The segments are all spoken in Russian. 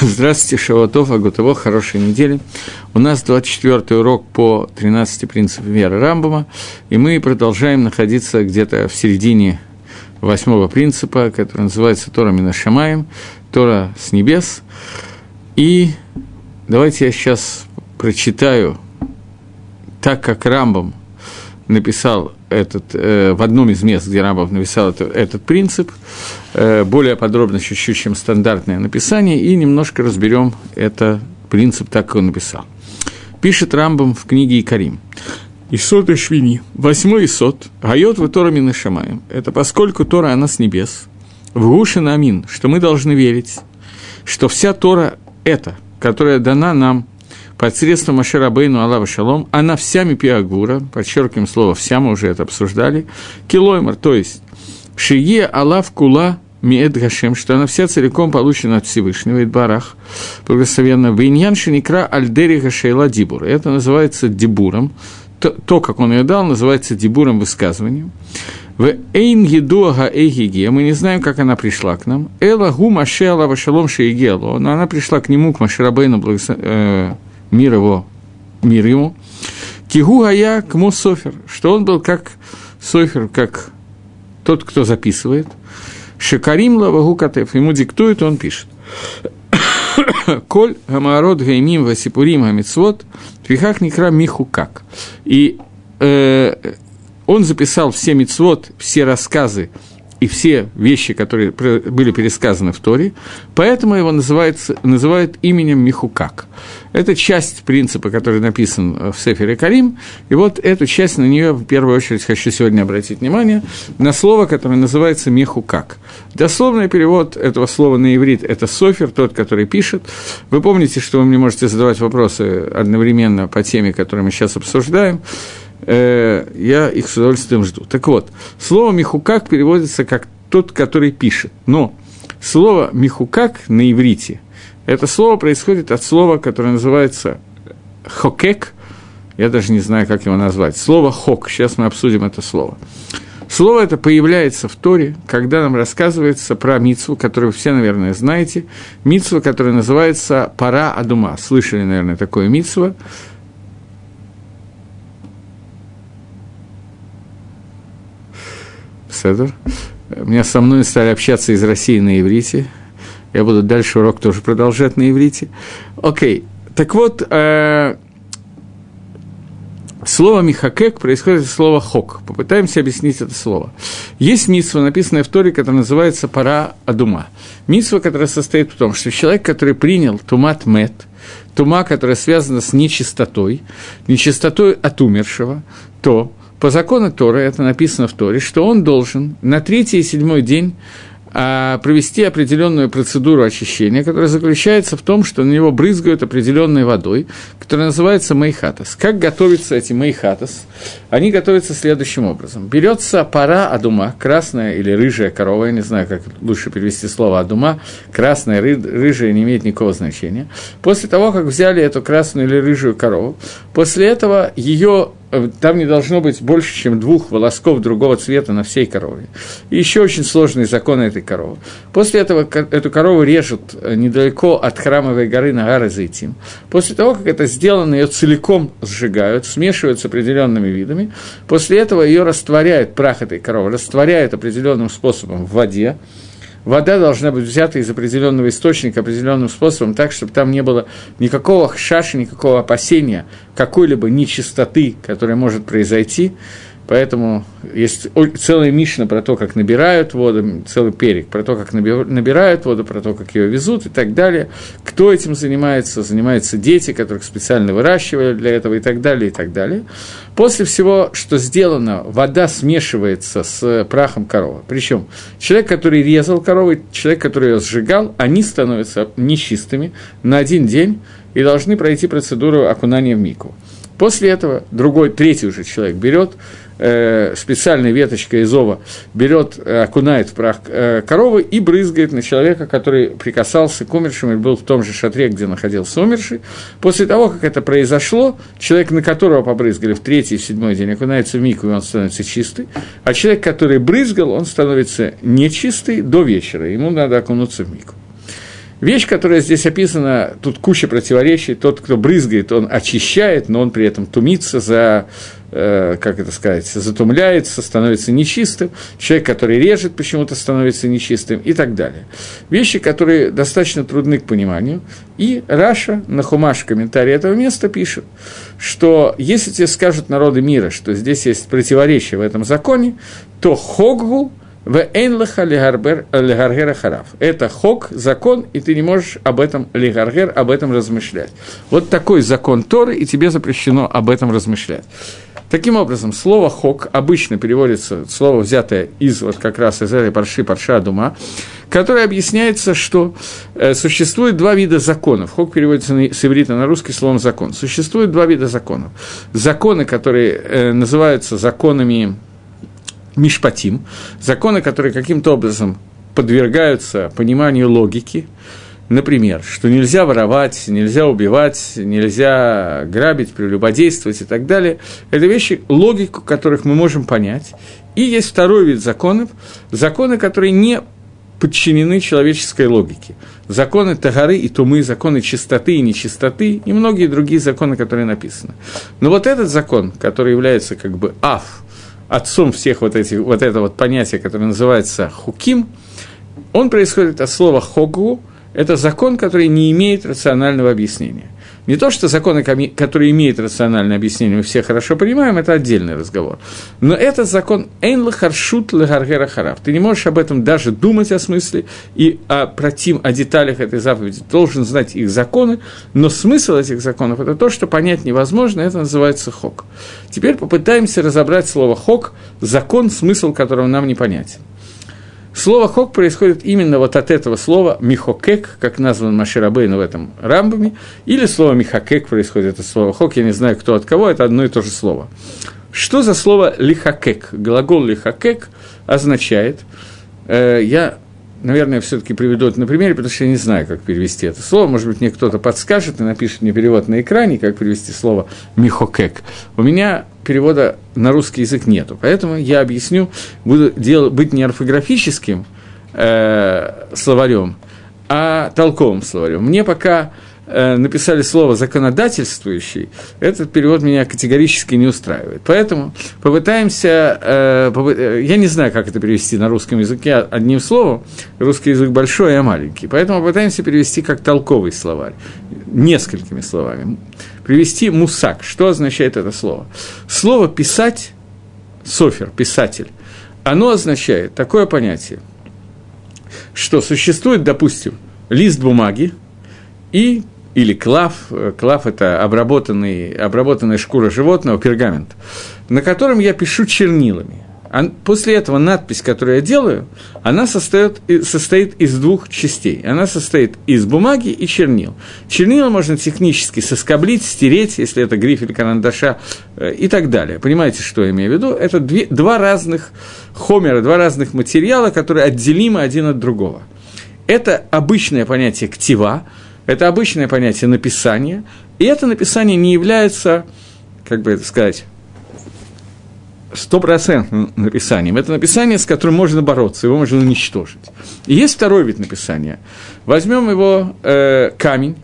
Здравствуйте, Шаватов, Агутово, хорошей недели. У нас 24 урок по 13 принципам веры Рамбама, и мы продолжаем находиться где-то в середине восьмого принципа, который называется Тора Минашамаем, Тора с небес. И давайте я сейчас прочитаю так, как Рамбам написал этот, э, в одном из мест, где Рамбов написал это, этот принцип, э, более подробно чуть-чуть, чем стандартное написание, и немножко разберем это принцип так, как он написал. Пишет Рамбом в книге Икарим. Исот и Швини, восьмой Исот, Гайот в Тора Минашамаем. Это поскольку Тора, она с небес. В Гушин Амин, что мы должны верить, что вся Тора это, которая дана нам посредством Маширабейну Аллаха Шалом, она вся Мипиагура, подчеркиваем слово «вся», мы уже это обсуждали, килоймар, то есть Шие Аллах Кула Миэд Гашем, что она вся целиком получена от Всевышнего, Идбарах, благословенно, Виньян Шиникра Альдери Гашейла Дибур. Это называется дибуром, то, то, как он ее дал, называется дибуром высказыванием. В Эйн Едуага Эйгиге, мы не знаем, как она пришла к нам. Эла Гу Маше Аллаха Шалом Шейгело, но она пришла к нему, к Маширабейну, благословенно, мир его, мир ему. Кигу Гая Кму Софер, что он был как Софер, как тот, кто записывает. Шекарим Лавагу Катев, ему диктует, он пишет. Коль Гамарот Гаймим Васипурим Гамицвот, Твихах Никра Миху как. И э, он записал все мицвод, все рассказы и все вещи, которые были пересказаны в Торе, поэтому его называется, называют именем Михукак. Это часть принципа, который написан в Сефере Карим, и вот эту часть, на нее в первую очередь хочу сегодня обратить внимание, на слово, которое называется Михукак. Дословный перевод этого слова на иврит – это Софер, тот, который пишет. Вы помните, что вы мне можете задавать вопросы одновременно по теме, которую мы сейчас обсуждаем э, я их с удовольствием жду. Так вот, слово «михукак» переводится как «тот, который пишет». Но слово «михукак» на иврите – это слово происходит от слова, которое называется «хокек», я даже не знаю, как его назвать. Слово «хок», сейчас мы обсудим это слово. Слово это появляется в Торе, когда нам рассказывается про мицву, которую все, наверное, знаете. Мицва, которая называется «пара адума». Слышали, наверное, такое мицва. Седер. Меня со мной стали общаться из России на иврите. Я буду дальше урок тоже продолжать на иврите. Окей. Так вот, э, слово «михакек» происходит от слова «хок». Попытаемся объяснить это слово. Есть митсва, написанная в Торе, которая называется «пара адума». Митсва, которая состоит в том, что человек, который принял тумат мет, тума, которая связана с нечистотой, нечистотой от умершего, то по закону Торы, это написано в Торе, что он должен на третий и седьмой день а, провести определенную процедуру очищения, которая заключается в том, что на него брызгают определенной водой, которая называется мейхатас. Как готовится эти мейхатас? Они готовятся следующим образом. Берется пара адума, красная или рыжая корова, я не знаю, как лучше перевести слово адума, красная, ры, рыжая не имеет никакого значения. После того, как взяли эту красную или рыжую корову, после этого ее там не должно быть больше, чем двух волосков другого цвета на всей корове. И еще очень сложные законы этой коровы. После этого эту корову режут э, недалеко от храмовой горы Нагара Зайтим. После того, как это сделано, ее целиком сжигают, смешивают с определенными видами. После этого ее растворяют, прах этой коровы, растворяют определенным способом в воде вода должна быть взята из определенного источника определенным способом, так, чтобы там не было никакого шаши, никакого опасения какой-либо нечистоты, которая может произойти, Поэтому есть целая мишна про то, как набирают воду, целый перек про то, как набирают воду, про то, как ее везут и так далее. Кто этим занимается? Занимаются дети, которых специально выращивали для этого и так далее, и так далее. После всего, что сделано, вода смешивается с прахом коровы. Причем человек, который резал корову, человек, который ее сжигал, они становятся нечистыми на один день и должны пройти процедуру окунания в мику. После этого другой, третий уже человек берет э, специальной веточкой из ова, берет, э, окунает в прах э, коровы и брызгает на человека, который прикасался к умершим и был в том же шатре, где находился умерший. После того, как это произошло, человек, на которого побрызгали в третий и седьмой день, окунается в мику, и он становится чистый, а человек, который брызгал, он становится нечистый до вечера, ему надо окунуться в мику. Вещь, которая здесь описана, тут куча противоречий. Тот, кто брызгает, он очищает, но он при этом тумится за, э, как это сказать, затумляется, становится нечистым. Человек, который режет, почему-то становится нечистым и так далее. Вещи, которые достаточно трудны к пониманию. И Раша на хумаш комментарии этого места пишет, что если тебе скажут народы мира, что здесь есть противоречие в этом законе, то хоггу в эйнлаха лигаргера харав. Это хок, закон, и ты не можешь об этом лигаргер, об этом размышлять. Вот такой закон Торы, и тебе запрещено об этом размышлять. Таким образом, слово «хок» обычно переводится, слово, взятое из вот как раз из этой парши, парша Дума, которое объясняется, что э, существует два вида законов. Хок переводится на, с иврита на русский словом «закон». Существует два вида законов. Законы, которые э, называются законами мишпатим, законы, которые каким-то образом подвергаются пониманию логики, например, что нельзя воровать, нельзя убивать, нельзя грабить, прелюбодействовать и так далее, это вещи, логику которых мы можем понять. И есть второй вид законов, законы, которые не подчинены человеческой логике. Законы Тагары и Тумы, законы чистоты и нечистоты и многие другие законы, которые написаны. Но вот этот закон, который является как бы аф, отцом всех вот, этих, вот это вот понятие, которое называется хуким, он происходит от слова хогу, это закон, который не имеет рационального объяснения. Не то, что законы, которые имеют рациональное объяснение, мы все хорошо понимаем, это отдельный разговор. Но этот закон «эйн лахаршут лагаргера харав». Ты не можешь об этом даже думать о смысле и о, против, о деталях этой заповеди. Должен знать их законы, но смысл этих законов – это то, что понять невозможно, это называется хок. Теперь попытаемся разобрать слово хок, закон, смысл которого нам не понятен. Слово «хок» происходит именно вот от этого слова «михокек», как назван Маширабейн в этом рамбами, или слово «михокек» происходит от слова «хок», я не знаю, кто от кого, это одно и то же слово. Что за слово «лихакек»? Глагол «лихакек» означает, э, я наверное, все-таки приведу это на примере, потому что я не знаю, как перевести это слово. Может быть, мне кто-то подскажет и напишет мне перевод на экране, как перевести слово «михокек». У меня перевода на русский язык нету, поэтому я объясню, буду дел, быть не орфографическим э, словарем, а толковым словарем. Мне пока Э, написали слово «законодательствующий», этот перевод меня категорически не устраивает. Поэтому попытаемся, э, э, я не знаю, как это перевести на русском языке одним словом, русский язык большой, а маленький, поэтому попытаемся перевести как толковый словарь, несколькими словами. Привести «мусак». Что означает это слово? Слово «писать», «софер», «писатель», оно означает такое понятие, что существует, допустим, лист бумаги, и или клав, клав – это обработанный, обработанная шкура животного, пергамент, на котором я пишу чернилами. А после этого надпись, которую я делаю, она состоит, состоит из двух частей. Она состоит из бумаги и чернил. Чернила можно технически соскоблить, стереть, если это грифель карандаша э, и так далее. Понимаете, что я имею в виду? Это две, два разных хомера, два разных материала, которые отделимы один от другого. Это обычное понятие ктива – это обычное понятие написания, и это написание не является, как бы это сказать, стопроцентным написанием. Это написание, с которым можно бороться, его можно уничтожить. И есть второй вид написания. Возьмем его э, камень,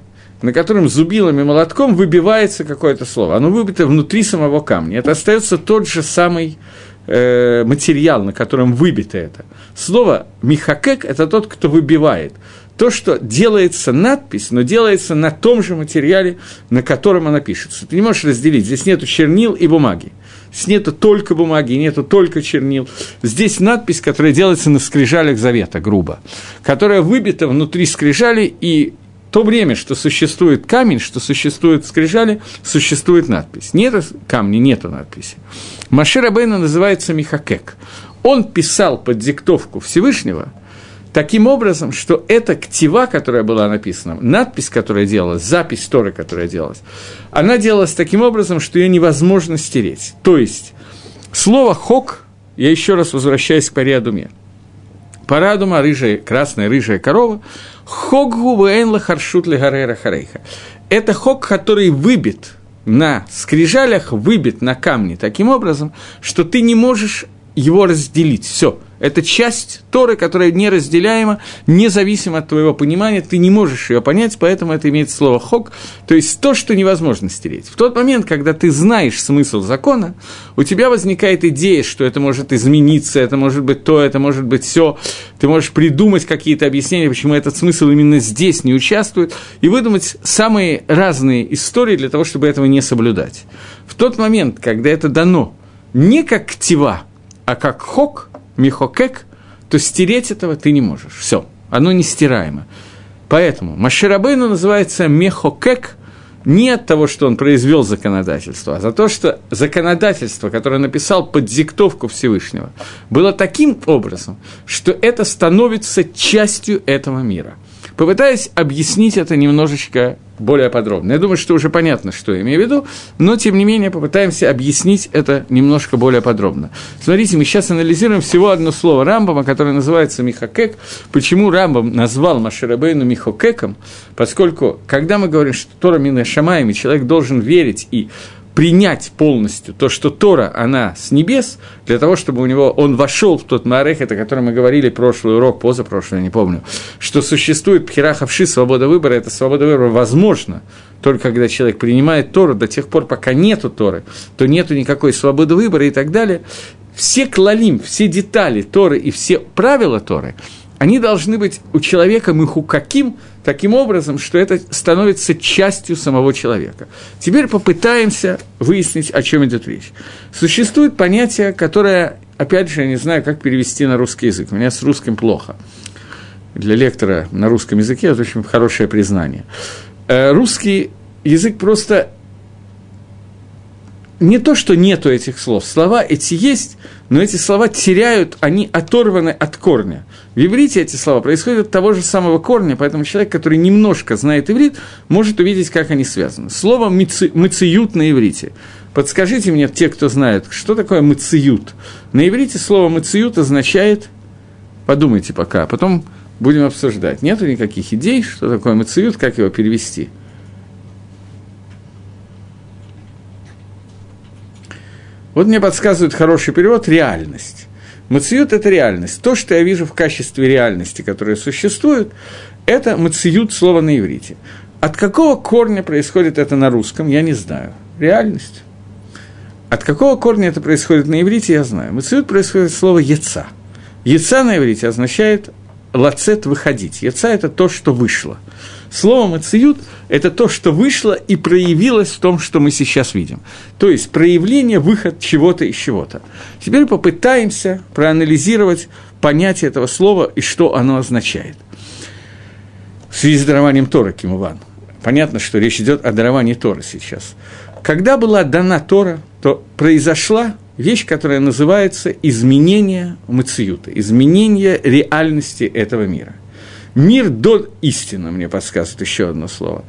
на котором зубилом и молотком выбивается какое-то слово. Оно выбито внутри самого камня. Это остается тот же самый э, материал, на котором выбито это. Слово «михакек» – это тот, кто выбивает то, что делается надпись, но делается на том же материале, на котором она пишется. Ты не можешь разделить. Здесь нету чернил и бумаги. Нету только бумаги, нету только чернил. Здесь надпись, которая делается на скрижалях завета, грубо, которая выбита внутри скрижали, и то время, что существует камень, что существует скрижали, существует надпись. Нет камня, нету надписи. Машир Абейна называется Михакек. Он писал под диктовку Всевышнего – таким образом, что эта ктива, которая была написана, надпись, которая делалась, запись Торы, которая делалась, она делалась таким образом, что ее невозможно стереть. То есть, слово «хок», я еще раз возвращаюсь к париадуме. Парадума, рыжая, красная рыжая корова, хоггу вэйнла харшут легарера харейха. Это хок, который выбит на скрижалях, выбит на камне таким образом, что ты не можешь его разделить. Все, Это часть Торы, которая неразделяема, независимо от твоего понимания, ты не можешь ее понять, поэтому это имеет слово «хок», то есть то, что невозможно стереть. В тот момент, когда ты знаешь смысл закона, у тебя возникает идея, что это может измениться, это может быть то, это может быть все, ты можешь придумать какие-то объяснения, почему этот смысл именно здесь не участвует, и выдумать самые разные истории для того, чтобы этого не соблюдать. В тот момент, когда это дано не как ктива, а как хок, михокек, то стереть этого ты не можешь. Все, оно нестираемо. Поэтому Маширабейну называется мехокек не от того, что он произвел законодательство, а за то, что законодательство, которое написал под диктовку Всевышнего, было таким образом, что это становится частью этого мира – Попытаюсь объяснить это немножечко более подробно. Я думаю, что уже понятно, что я имею в виду, но, тем не менее, попытаемся объяснить это немножко более подробно. Смотрите, мы сейчас анализируем всего одно слово Рамбама, которое называется Михакек. Почему Рамбам назвал Маширабейну Михокеком? Поскольку, когда мы говорим, что Тора Мина Шамаями, человек должен верить и принять полностью то, что Тора, она с небес, для того, чтобы у него он вошел в тот Марех, это о котором мы говорили прошлый урок, позапрошлый, не помню, что существует пхерахавши, свобода выбора, это свобода выбора возможно, только когда человек принимает Тору, до тех пор, пока нету Торы, то нету никакой свободы выбора и так далее. Все клалим, все детали Торы и все правила Торы, они должны быть у человека мыху каким, таким образом, что это становится частью самого человека. Теперь попытаемся выяснить, о чем идет речь. Существует понятие, которое, опять же, я не знаю, как перевести на русский язык. У меня с русским плохо. Для лектора на русском языке это очень хорошее признание. Э, русский язык просто не то, что нету этих слов, слова эти есть, но эти слова теряют, они оторваны от корня. В иврите эти слова происходят от того же самого корня, поэтому человек, который немножко знает иврит, может увидеть, как они связаны. Слово «мыциют» на иврите. Подскажите мне, те, кто знает, что такое «мыциют». На иврите слово «мыциют» означает, подумайте пока, а потом будем обсуждать. Нету никаких идей, что такое «мыциют», как его перевести – Вот мне подсказывает хороший перевод – реальность. Мациют – это реальность. То, что я вижу в качестве реальности, которая существует, это мациют слово на иврите. От какого корня происходит это на русском, я не знаю. Реальность. От какого корня это происходит на иврите, я знаю. Мациют происходит слово «яца». «Яца» на иврите означает «лацет» – «выходить». «Яца» – это то, что вышло – Слово «мациют» – это то, что вышло и проявилось в том, что мы сейчас видим. То есть проявление, выход чего-то из чего-то. Теперь попытаемся проанализировать понятие этого слова и что оно означает. В связи с дарованием Тора, Кимуван. Понятно, что речь идет о даровании Тора сейчас. Когда была дана Тора, то произошла вещь, которая называется изменение мациюта, изменение реальности этого мира – Мир до истины, мне подсказывает еще одно слово.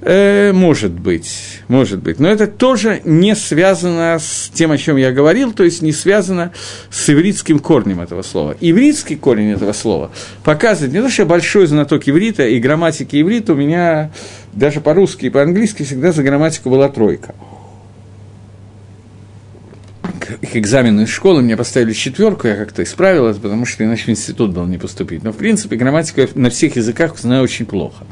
Э, может быть, может быть. Но это тоже не связано с тем, о чем я говорил, то есть не связано с ивритским корнем этого слова. Ивритский корень этого слова показывает, не то, что я большой знаток иврита и грамматики иврита, у меня даже по-русски и по-английски всегда за грамматику была тройка – к экзамену из школы мне поставили четверку, я как-то исправилась, потому что иначе в институт был не поступить. Но, в принципе, грамматику я на всех языках знаю очень плохо.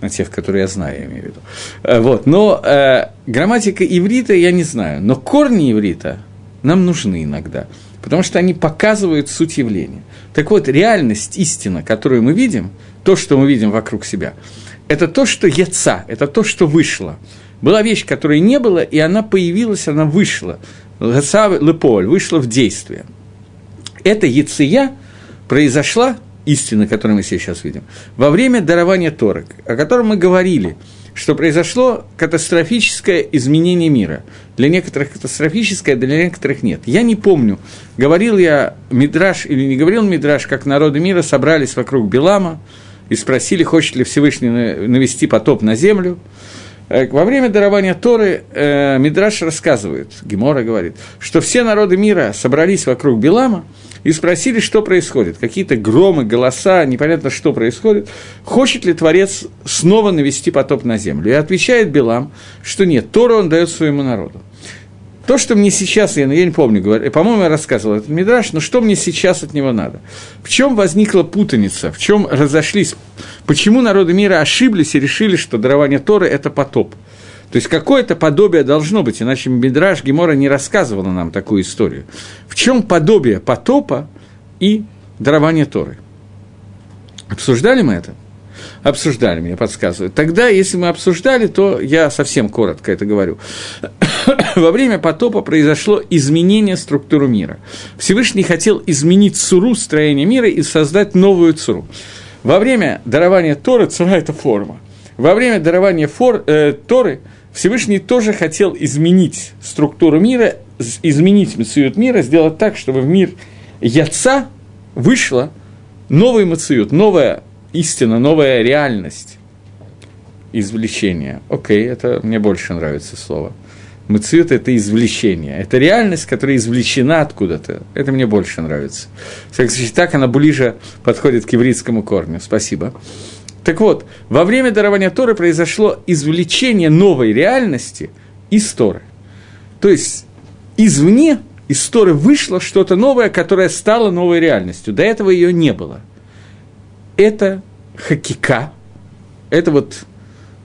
На тех, которые я знаю, я имею в виду. Э, вот. Но э, грамматика иврита я не знаю. Но корни иврита нам нужны иногда, потому что они показывают суть явления. Так вот, реальность, истина, которую мы видим, то, что мы видим вокруг себя, это то, что яца, это то, что вышло. Была вещь, которой не было, и она появилась, она вышла. Леполь вышла в действие. Эта яция произошла, истина, которую мы сейчас видим, во время дарования Торок, о котором мы говорили, что произошло катастрофическое изменение мира. Для некоторых катастрофическое, для некоторых нет. Я не помню, говорил я Мидраш или не говорил Мидраш, как народы мира собрались вокруг Белама и спросили, хочет ли Всевышний навести потоп на землю. Э, во время дарования Торы э, Мидраш рассказывает, Гемора говорит, что все народы мира собрались вокруг Белама и спросили, что происходит. Какие-то громы, голоса, непонятно, что происходит. Хочет ли Творец снова навести потоп на землю? И отвечает Белам, что нет, Тору он дает своему народу. То, что мне сейчас, я, я не помню, говорю, по-моему, я рассказывал этот Мидраш, но что мне сейчас от него надо? В чем возникла путаница, в чем разошлись, почему народы мира ошиблись и решили, что дарование Торы – это потоп? То есть какое-то подобие должно быть, иначе Мидраш Гемора не рассказывала нам такую историю. В чем подобие потопа и дарования Торы? Обсуждали мы это? Обсуждали, мне подсказывают. Тогда, если мы обсуждали, то я совсем коротко это говорю. Во время потопа произошло изменение структуры мира. Всевышний хотел изменить цуру строения мира и создать новую цуру. Во время дарования Торы, цура – это форма. Во время дарования фор, э, Торы Всевышний тоже хотел изменить структуру мира, изменить мациют мира, сделать так, чтобы в мир Яца вышла новый мациют, новая истина, новая реальность извлечения. Окей, это мне больше нравится слово. Мациют – это извлечение. Это реальность, которая извлечена откуда-то. Это мне больше нравится. Так она ближе подходит к еврейскому корню. Спасибо. Так вот, во время дарования Торы произошло извлечение новой реальности из Торы. То есть, извне из Торы вышло что-то новое, которое стало новой реальностью. До этого ее не было – это хакика, это вот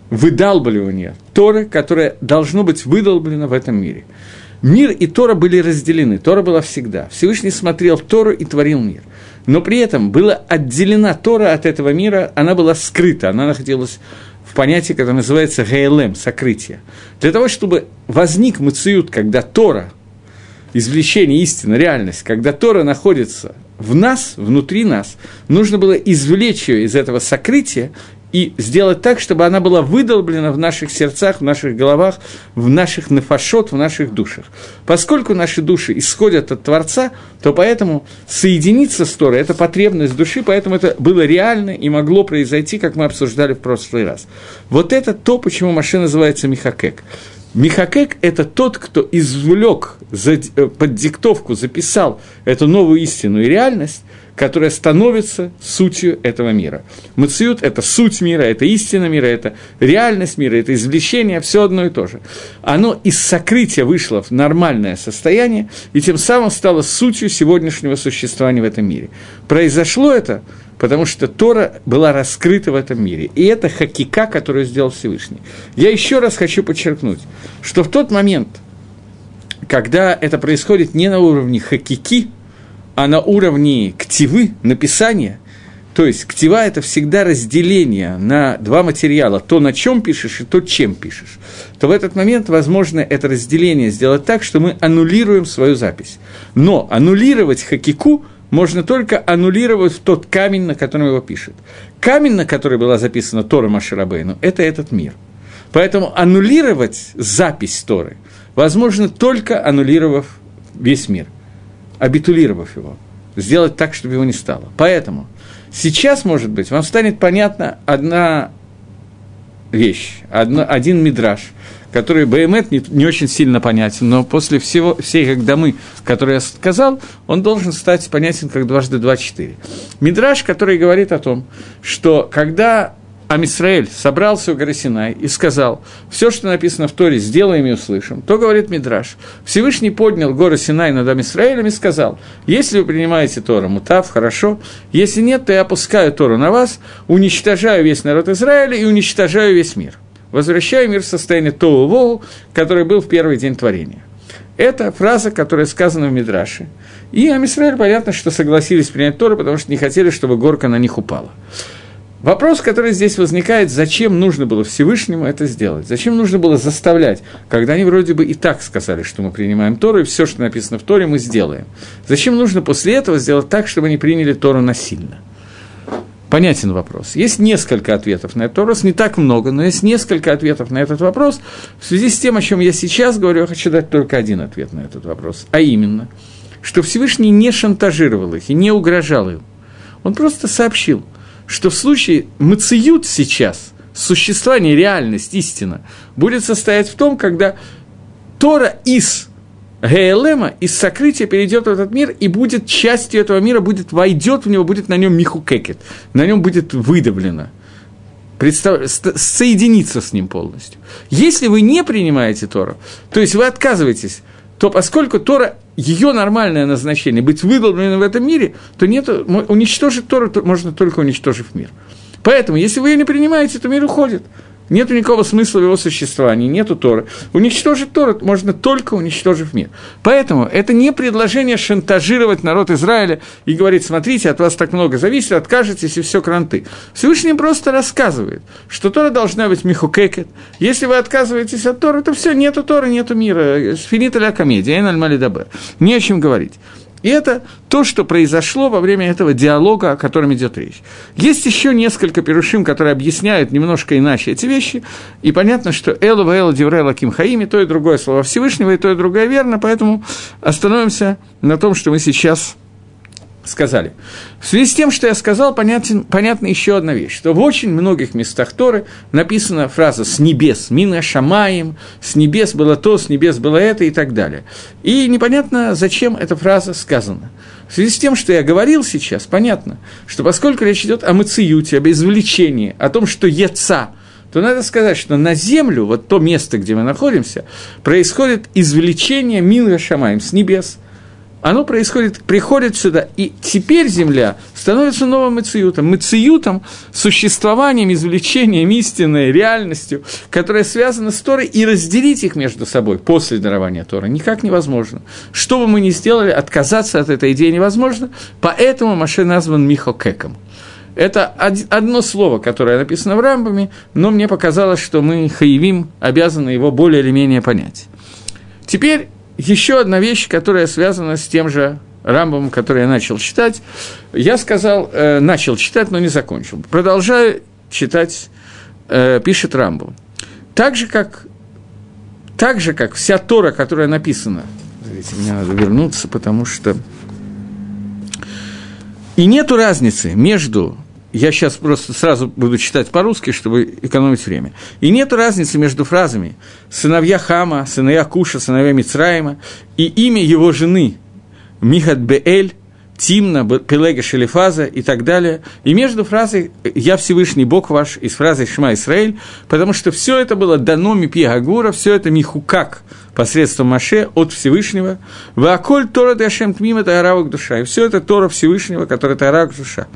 выдалбливание Торы, которое должно быть выдолблено в этом мире. Мир и Тора были разделены, Тора была всегда. Всевышний смотрел Тору и творил мир. Но при этом была отделена Тора от этого мира, она была скрыта, она находилась в понятии, которое называется ГЛМ, сокрытие. Для того, чтобы возник мациют, когда Тора, извлечение истины, реальность, когда Тора находится в нас, внутри нас, нужно было извлечь ее из этого сокрытия и сделать так, чтобы она была выдолблена в наших сердцах, в наших головах, в наших нафашот, в наших душах. Поскольку наши души исходят от Творца, то поэтому соединиться с Торой – это потребность души, поэтому это было реально и могло произойти, как мы обсуждали в прошлый раз. Вот это то, почему машина называется Михакек. Михакек – это тот, кто извлек э, под диктовку, записал эту новую истину и реальность, которая становится сутью этого мира. Мациют – это суть мира, это истина мира, это реальность мира, это извлечение, все одно и то же. Оно из сокрытия вышло в нормальное состояние, и тем самым стало сутью сегодняшнего существования в этом мире. Произошло это – потому что Тора была раскрыта в этом мире. И это хакика, которую сделал Всевышний. Я еще раз хочу подчеркнуть, что в тот момент, когда это происходит не на уровне хакики, а на уровне ктивы, написания, то есть ктива – это всегда разделение на два материала, то, на чем пишешь, и то, чем пишешь, то в этот момент возможно это разделение сделать так, что мы аннулируем свою запись. Но аннулировать хакику – можно только аннулировать тот камень, на котором его пишет. Камень, на который была записана Тора Маширабейну, это этот мир. Поэтому аннулировать запись Торы возможно только аннулировав весь мир, абитулировав его, сделать так, чтобы его не стало. Поэтому сейчас, может быть, вам станет понятна одна вещь, одна, один мидраж – который Баймет не, не очень сильно понятен, но после всего, всей как домы, которые я сказал, он должен стать понятен как дважды два четыре. Мидраж, который говорит о том, что когда Амисраэль собрался у горы Синай и сказал, все, что написано в Торе, сделаем и услышим, то говорит Мидраш. Всевышний поднял гору Синай над Амисраэлем и сказал, если вы принимаете Тору, мутав, хорошо, если нет, то я опускаю Тору на вас, уничтожаю весь народ Израиля и уничтожаю весь мир возвращаю мир в состояние Тоу Вову, который был в первый день творения. Это фраза, которая сказана в Мидраше. И Амисраэль, понятно, что согласились принять Тору, потому что не хотели, чтобы горка на них упала. Вопрос, который здесь возникает, зачем нужно было Всевышнему это сделать? Зачем нужно было заставлять, когда они вроде бы и так сказали, что мы принимаем Тору, и все, что написано в Торе, мы сделаем. Зачем нужно после этого сделать так, чтобы они приняли Тору насильно? Понятен вопрос. Есть несколько ответов на этот вопрос, не так много, но есть несколько ответов на этот вопрос. В связи с тем, о чем я сейчас говорю, я хочу дать только один ответ на этот вопрос, а именно, что Всевышний не шантажировал их и не угрожал им. Он просто сообщил, что в случае мациют сейчас, существование, реальность, истина, будет состоять в том, когда Тора из Гейлема из сокрытия перейдет в этот мир и будет частью этого мира, будет, войдет в него, будет на нем михукекет, на нем будет выдавлено. Представ... Соединиться с ним полностью. Если вы не принимаете Тору, то есть вы отказываетесь то поскольку Тора, ее нормальное назначение, быть выдолбленным в этом мире, то нет, уничтожить Тору можно только уничтожив мир. Поэтому, если вы ее не принимаете, то мир уходит. Нет никакого смысла в его существовании, нету Торы. Уничтожить Тору можно только уничтожив мир. Поэтому это не предложение шантажировать народ Израиля и говорить, смотрите, от вас так много зависит, откажетесь и все кранты. Всевышний просто рассказывает, что Тора должна быть михукекет. Если вы отказываетесь от Торы, то все, нету Торы, нету мира. Финита ля комедия, эн аль Не о чем говорить. И это то, что произошло во время этого диалога, о котором идет речь. Есть еще несколько перушим, которые объясняют немножко иначе эти вещи, и понятно, что Элу Ваэлу Дивре Лаким Хаими, то и другое слово Всевышнего, и то и другое верно, поэтому остановимся на том, что мы сейчас сказали. В связи с тем, что я сказал, понятен, понятна еще одна вещь, что в очень многих местах Торы написана фраза «с небес», «мина шамаем», «с небес было то», «с небес было это» и так далее. И непонятно, зачем эта фраза сказана. В связи с тем, что я говорил сейчас, понятно, что поскольку речь идет о мациюте, об извлечении, о том, что яца, то надо сказать, что на землю, вот то место, где мы находимся, происходит извлечение Мина Шамаем с небес – оно происходит, приходит сюда, и теперь Земля становится новым мациютом, мациютом, существованием, извлечением истинной реальностью, которая связана с Торой, и разделить их между собой после дарования Торы никак невозможно. Что бы мы ни сделали, отказаться от этой идеи невозможно, поэтому Маше назван Михокеком. Это одно слово, которое написано в Рамбаме, но мне показалось, что мы, хаевим, обязаны его более или менее понять. Теперь еще одна вещь, которая связана с тем же Рамбом, который я начал читать. Я сказал, э, начал читать, но не закончил. Продолжаю читать, э, пишет Рамбом. Так же, как, так же, как вся Тора, которая написана, Смотрите, мне надо вернуться, потому что... И нету разницы между я сейчас просто сразу буду читать по-русски, чтобы экономить время. И нет разницы между фразами «сыновья Хама», «сыновья Куша», «сыновья Мицраима» и имя его жены Михат Беэль, Тимна, Пелега Шелефаза и так далее. И между фразой «Я Всевышний Бог ваш» и с фразой «Шма Исраэль», потому что все это было дано Мипи Агура, все это Михукак посредством Маше от Всевышнего. «Вааколь Тора Дашем Тмим» – это Аравок душа. И все это Тора Всевышнего, который это Аравок душа.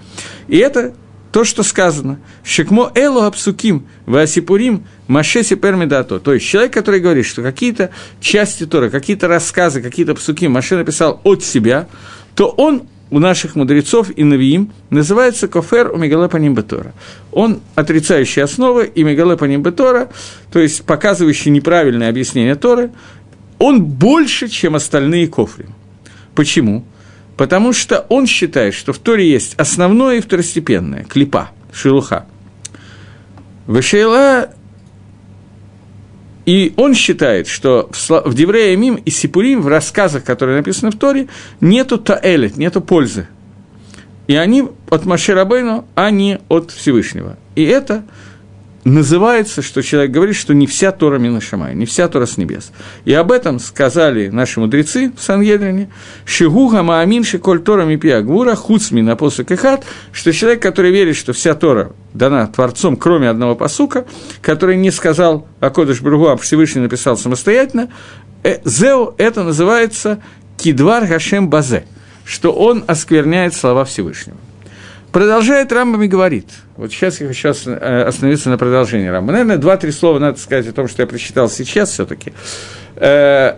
И это то, что сказано. Шекмо элу апсуким васипурим маше сипер медато. То есть человек, который говорит, что какие-то части Тора, какие-то рассказы, какие-то псуки Маше написал от себя, то он у наших мудрецов и навиим называется кофер у Мегалепаним Бетора. Он отрицающий основы и Мегалепаним Бетора, то есть показывающий неправильное объяснение Торы, он больше, чем остальные кофри. Почему? Потому что он считает, что в Торе есть основное и второстепенное, клипа, шелуха. Вышейла и он считает, что в Деврея Мим и Сипурим, в рассказах, которые написаны в Торе, нету таэлет, нету пользы. И они от Маширабейну, а не от Всевышнего. И это называется, что человек говорит, что не вся Тора Минашамай, не вся Тора с небес. И об этом сказали наши мудрецы в Сангедрине, Шигуга Маамин Шиколь Тора Мипия Гвура, Хуцми на посок Ихат, что человек, который верит, что вся Тора дана Творцом, кроме одного посука, который не сказал о Кодыш Бругу, а Всевышний написал самостоятельно, э, Зео это называется Кидвар Гашем Базе, что он оскверняет слова Всевышнего. Продолжает Рамбам и говорит, вот сейчас я хочу э, остановиться на продолжении Рамба. Наверное, два-три слова надо сказать о том, что я прочитал сейчас все таки э,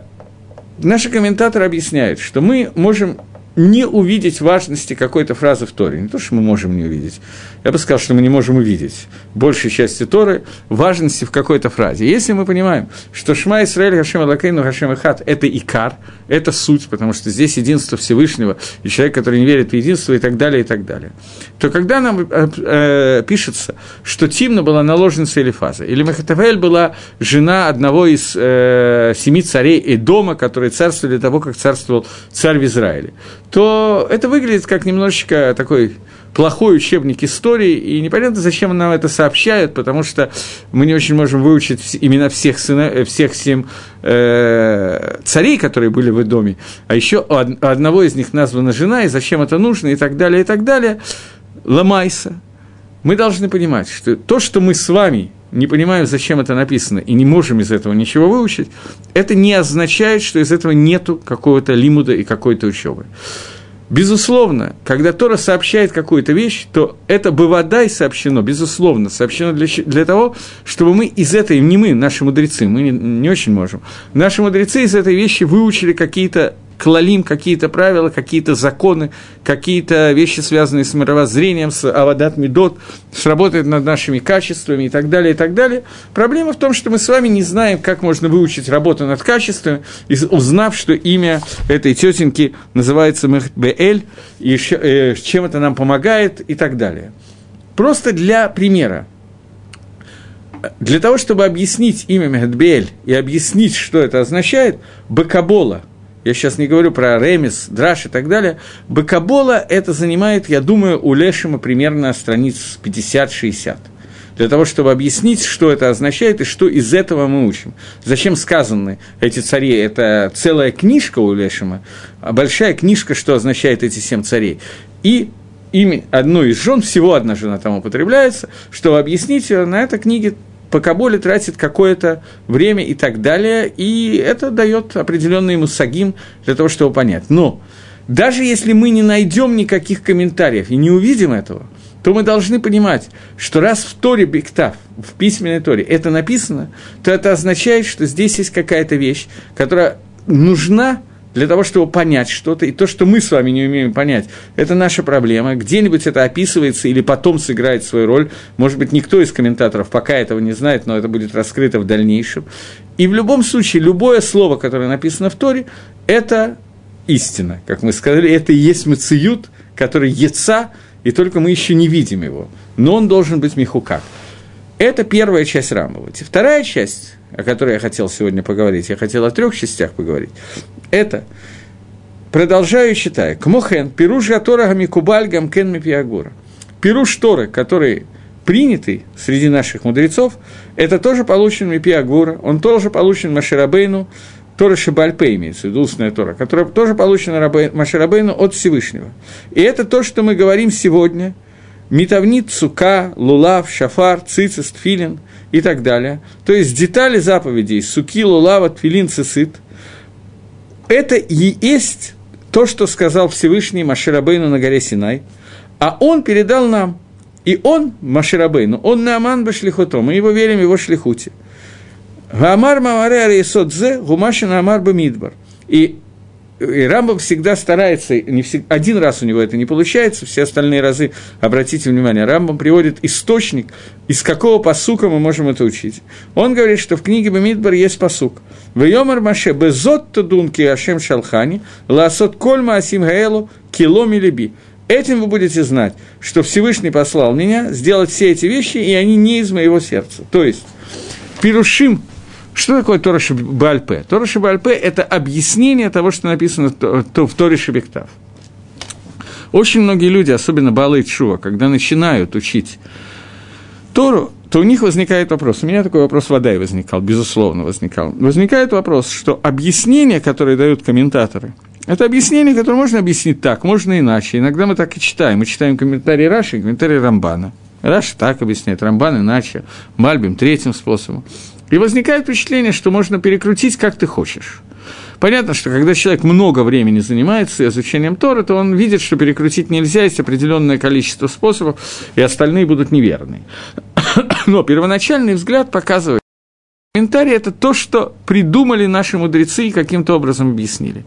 Наши комментаторы объясняют, что мы можем не увидеть важности какой-то фразы в Торе. Не то, что мы можем не увидеть. Я бы сказал, что мы не можем увидеть большей части Торы важности в какой-то фразе. Если мы понимаем, что Шма Исраэль Хашем Алакейну Хашем Ихат – это икар, это суть, потому что здесь единство Всевышнего, и человек, который не верит в единство, и так далее, и так далее, то когда нам э, э, пишется, что Тимна была наложница Элифаза, или Махатавель была жена одного из э, семи царей Эдома, которые царствовали того, как царствовал царь в Израиле, то это выглядит как немножечко такой плохой учебник истории, и непонятно, зачем нам это сообщают, потому что мы не очень можем выучить имена всех, сына, э, всех семь э, царей, которые были в доме, а еще у одного из них названа жена, и зачем это нужно, и так далее, и так далее. Ломайся. Мы должны понимать, что то, что мы с вами не понимаем, зачем это написано, и не можем из этого ничего выучить, это не означает, что из этого нету какого-то лимуда и какой-то учебы. Безусловно, когда Тора сообщает какую-то вещь, то это бывадай сообщено, безусловно, сообщено для, для того, чтобы мы из этой, не мы, наши мудрецы, мы не, не очень можем, наши мудрецы из этой вещи выучили какие-то клалим, какие-то правила, какие-то законы, какие-то вещи, связанные с мировоззрением, с авадат медот, сработает над нашими качествами и так далее, и так далее. Проблема в том, что мы с вами не знаем, как можно выучить работу над качествами, узнав, что имя этой тетеньки называется Мехбеэль, и э, чем это нам помогает и так далее. Просто для примера. Для того, чтобы объяснить имя Мехбеэль и объяснить, что это означает, Бакабола – я сейчас не говорю про ремес, драш и так далее, бакабола это занимает, я думаю, у Лешима примерно страниц 50-60 для того, чтобы объяснить, что это означает и что из этого мы учим. Зачем сказаны эти цари? Это целая книжка у Лешима, а большая книжка, что означает эти семь царей. И имя одной из жен, всего одна жена там употребляется, чтобы объяснить на этой книге по Каболе тратит какое-то время и так далее, и это дает определенный мусагим для того, чтобы понять. Но даже если мы не найдем никаких комментариев и не увидим этого, то мы должны понимать, что раз в Торе Бектав, в письменной Торе, это написано, то это означает, что здесь есть какая-то вещь, которая нужна для того, чтобы понять что-то, и то, что мы с вами не умеем понять, это наша проблема. Где-нибудь это описывается или потом сыграет свою роль. Может быть, никто из комментаторов пока этого не знает, но это будет раскрыто в дальнейшем. И в любом случае, любое слово, которое написано в Торе, это истина. Как мы сказали, это и есть мациют, который яца, и только мы еще не видим его. Но он должен быть михукак. Это первая часть Рамбова. Вторая часть, о которой я хотел сегодня поговорить, я хотел о трех частях поговорить, это, продолжаю читая, Кмохен, Пируш Гатора Гамикубаль Гамкен Мипиагура. Пируш Торы, который принятый среди наших мудрецов, это тоже получен Мипиагура, он тоже получен Маширабейну, Тора Шибальпе имеется в виду, устная Тора, которая тоже получена Маширабейну от Всевышнего. И это то, что мы говорим сегодня, Митавнит, Сука, Лулав, Шафар, Цицис, Тфилин и так далее. То есть детали заповедей Суки, Лулава, Тфилин, Цицит – это и есть то, что сказал Всевышний Маширабейну на горе Синай, а он передал нам. И он, Маширабейну, он Нааман Башлихото, мы его верим в его шлихуте. Гамар Мамаре Ариесодзе, Гумашин Амар Бамидбар. И и Рамбам всегда старается, не всегда, один раз у него это не получается, все остальные разы, обратите внимание, Рамбам приводит источник, из какого посука мы можем это учить. Он говорит, что в книге Бамидбар есть посук. Вейомар Маше безот тудунки Ашем Шалхани, ласот кольма асим гаэлу киломи либи. Этим вы будете знать, что Всевышний послал меня сделать все эти вещи, и они не из моего сердца. То есть, Пирушим что такое Тора Бальпе? Тора Бальпе – это объяснение того, что написано в Торе Шебектав. Очень многие люди, особенно Балы Чува, когда начинают учить Тору, то у них возникает вопрос. У меня такой вопрос вода и возникал, безусловно, возникал. Возникает вопрос, что объяснение, которое дают комментаторы, это объяснение, которое можно объяснить так, можно иначе. Иногда мы так и читаем. Мы читаем комментарии Раши и комментарии Рамбана. Раши так объясняет, Рамбан иначе, Мальбим третьим способом. И возникает впечатление, что можно перекрутить, как ты хочешь. Понятно, что когда человек много времени занимается изучением Тора, то он видит, что перекрутить нельзя, есть определенное количество способов, и остальные будут неверны. Но первоначальный взгляд показывает, комментарий – это то, что придумали наши мудрецы и каким-то образом объяснили.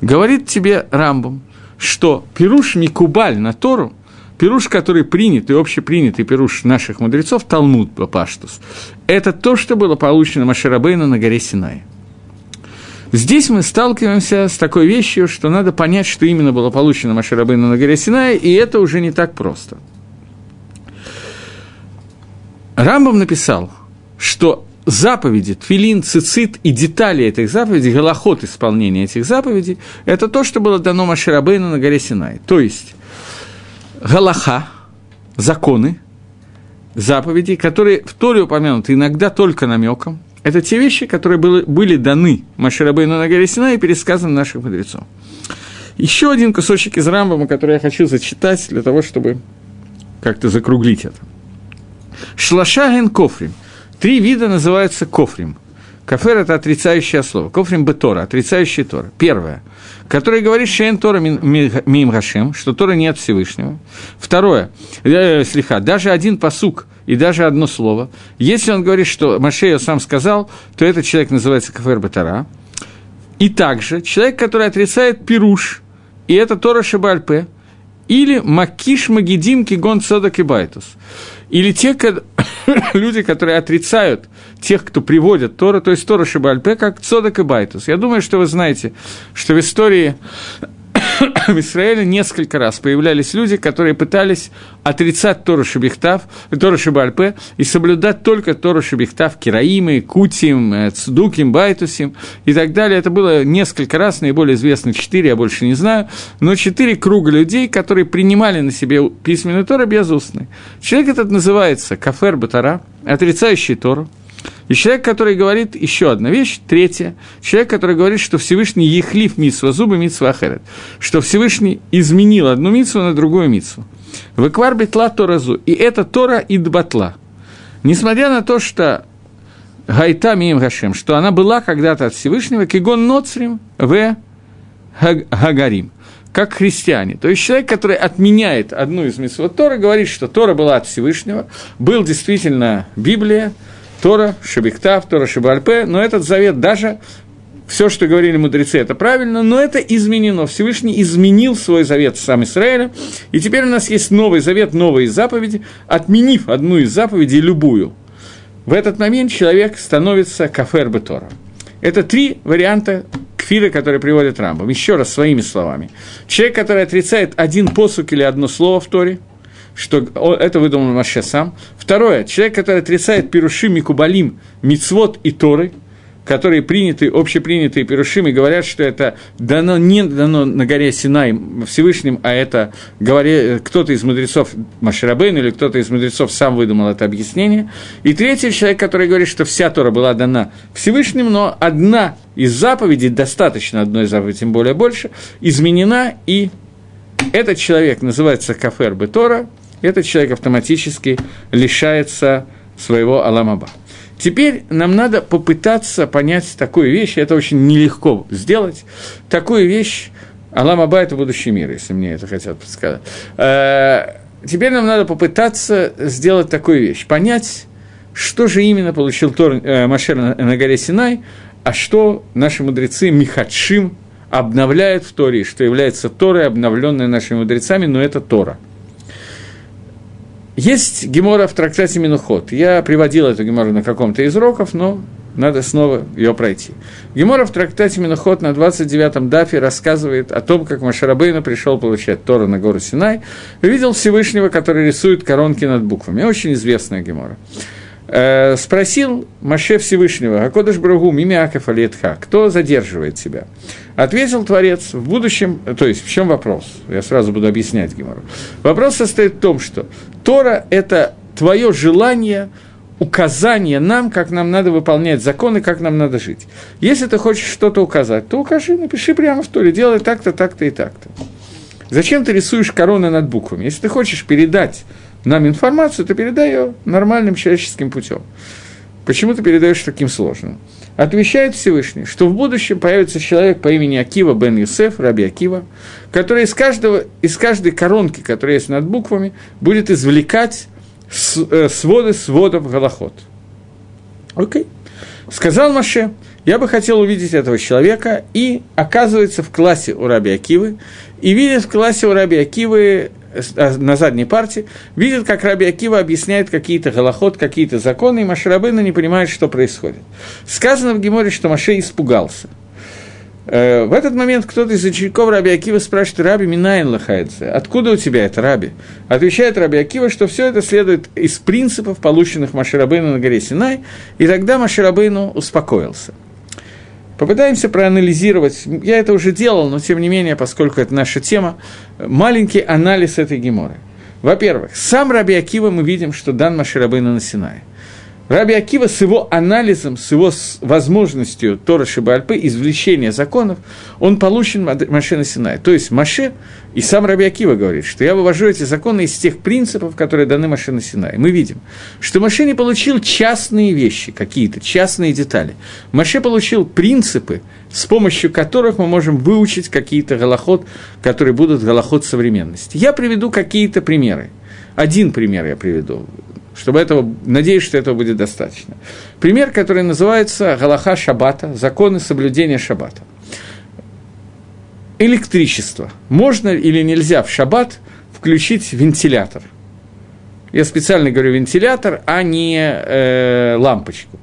Говорит тебе Рамбом, что Пируш Микубаль на Тору – Пируш, который принят и общепринятый пируш наших мудрецов, Талмуд Паштус, это то, что было получено Маширабейну на горе Синай. Здесь мы сталкиваемся с такой вещью, что надо понять, что именно было получено Маширабейну на горе Синай, и это уже не так просто. Рамбам написал, что заповеди, твилин, цицит и детали этих заповедей, голоход исполнения этих заповедей, это то, что было дано Маширабейну на горе Синай. То есть, галаха, законы, заповеди, которые в Торе упомянуты иногда только намеком, это те вещи, которые были, были даны Маширабейну на горе Сина и пересказаны нашим мудрецом. Еще один кусочек из Рамбама, который я хочу зачитать для того, чтобы как-то закруглить это. Шлаша ген кофрим. Три вида называются кофрим. Кафер – это отрицающее слово. Кофрим бетора, отрицающий Тора. Первое, который говорит Шейн Тора мим Гашем, что Тора нет Всевышнего. Второе, э, слегка, даже один פסוק и даже одно слово. Если он говорит, что Моше сам сказал, то этот человек называется כופר בתורה. И также человек, который отрицает פירוש, и это תורה שבעל פה, или מכחיש מגידיה כגון צדוק ובייתוס. Или те люди, которые отрицают тех, кто приводит Тора, то есть תורה שבעל פה, как Цодок и Байтус. Я думаю, что вы знаете, что в истории в Израиле несколько раз появлялись люди, которые пытались отрицать Тору Шабихтав, Тору Шабальпе и соблюдать только Тору Шабихтав, Кираимы, Кутим, э, Цдуким, Байтусим и так далее. Это было несколько раз, наиболее известно четыре, я больше не знаю, но четыре круга людей, которые принимали на себе письменную Тору безустный. Человек этот называется Кафер Батара, отрицающий Тору, и человек, который говорит еще одна вещь, третья, человек, который говорит, что Всевышний ехлив митсва, зубы митсва ахерет, что Всевышний изменил одну митсву на другую митсву. Выквар бетла торазу, и это Тора и дбатла. Несмотря на то, что Гайта Миим Гашем, что она была когда-то от Всевышнего, Кигон Ноцрим в Гагарим, как христиане. То есть человек, который отменяет одну из митцвот Тора, говорит, что Тора была от Всевышнего, был действительно Библия, Тора, Шабиктав, Тора Шабальпе, но этот завет даже все, что говорили мудрецы, это правильно, но это изменено. Всевышний изменил свой завет сам Израиля, и теперь у нас есть новый завет, новые заповеди, отменив одну из заповедей, любую. В этот момент человек становится кафер Тора. Это три варианта кфира, которые приводит Рамбам. Еще раз своими словами. Человек, который отрицает один посук или одно слово в Торе – что это выдумал Маше сам. Второе, человек, который отрицает Пирушим, Микубалим, Мицвод и Торы, которые приняты, общепринятые Пирушим, и говорят, что это дано, не дано на горе Синай Всевышним, а это говоря, кто-то из мудрецов Маширабейн или кто-то из мудрецов сам выдумал это объяснение. И третий человек, который говорит, что вся Тора была дана Всевышним, но одна из заповедей, достаточно одной заповеди, тем более больше, изменена, и этот человек называется Кафер Бетора, этот человек автоматически лишается своего Аламаба. Теперь нам надо попытаться понять такую вещь, это очень нелегко сделать, такую вещь, Аламаба – это будущий мир, если мне это хотят подсказать. Э, теперь нам надо попытаться сделать такую вещь, понять, что же именно получил Тор, э, Машер на, на горе Синай, а что наши мудрецы Михадшим обновляют в Торе, что является Торой, обновленной нашими мудрецами, но это Тора – есть гемора в трактате Минухот. Я приводил эту гемору на каком-то из уроков, но надо снова ее пройти. Гемора в трактате Минухот на 29-м дафе рассказывает о том, как Машарабейна пришел получать Тору на гору Синай, видел Всевышнего, который рисует коронки над буквами. Очень известная гемора. Э, спросил Маше Всевышнего, Акодыш Брагу, Мимиаков Алиетха, кто задерживает тебя? Ответил Творец, в будущем, то есть в чем вопрос? Я сразу буду объяснять Гимару. Вопрос состоит в том, что Тора – это твое желание, указание нам, как нам надо выполнять законы, как нам надо жить. Если ты хочешь что-то указать, то укажи, напиши прямо в Торе, делай так-то, так-то и так-то. Зачем ты рисуешь короны над буквами? Если ты хочешь передать нам информацию, то передай ее нормальным человеческим путем. Почему ты передаешь таким сложным? Отвечает Всевышний, что в будущем появится человек по имени Акива бен Юсеф, Раби Акива, который из, каждого, из каждой коронки, которая есть над буквами, будет извлекать э, своды сводов Галахот. Окей. Сказал Маше, я бы хотел увидеть этого человека, и оказывается в классе у Раби Акивы, и видит в классе у Раби Акивы на задней партии, видит, как Раби Акива объясняет какие-то голоход, какие-то законы, и Машарабына не понимает, что происходит. Сказано в Геморе, что Маше испугался. Э, в этот момент кто-то из учеников Раби Акива спрашивает, Раби Минайн Лахайдзе, откуда у тебя это, Раби? Отвечает Раби Акива, что все это следует из принципов, полученных Маширабейну на горе Синай, и тогда Маширабейну успокоился – Попытаемся проанализировать, я это уже делал, но тем не менее, поскольку это наша тема, маленький анализ этой геморы. Во-первых, сам Раби Акива мы видим, что дан Маширабейна на Синае. Раби Акива с его анализом, с его возможностью Тора Шибальпы, извлечения законов, он получен Маше на Синай. То есть Маше, и сам Раби Акива говорит, что я вывожу эти законы из тех принципов, которые даны Маше на Синай. Мы видим, что Маше не получил частные вещи, какие-то частные детали. Маше получил принципы, с помощью которых мы можем выучить какие-то голоход, которые будут голоход современности. Я приведу какие-то примеры. Один пример я приведу чтобы этого, надеюсь, что этого будет достаточно. Пример, который называется Галаха Шабата, законы соблюдения Шабата. Электричество. Можно или нельзя в Шаббат включить вентилятор? Я специально говорю вентилятор, а не э, лампочку.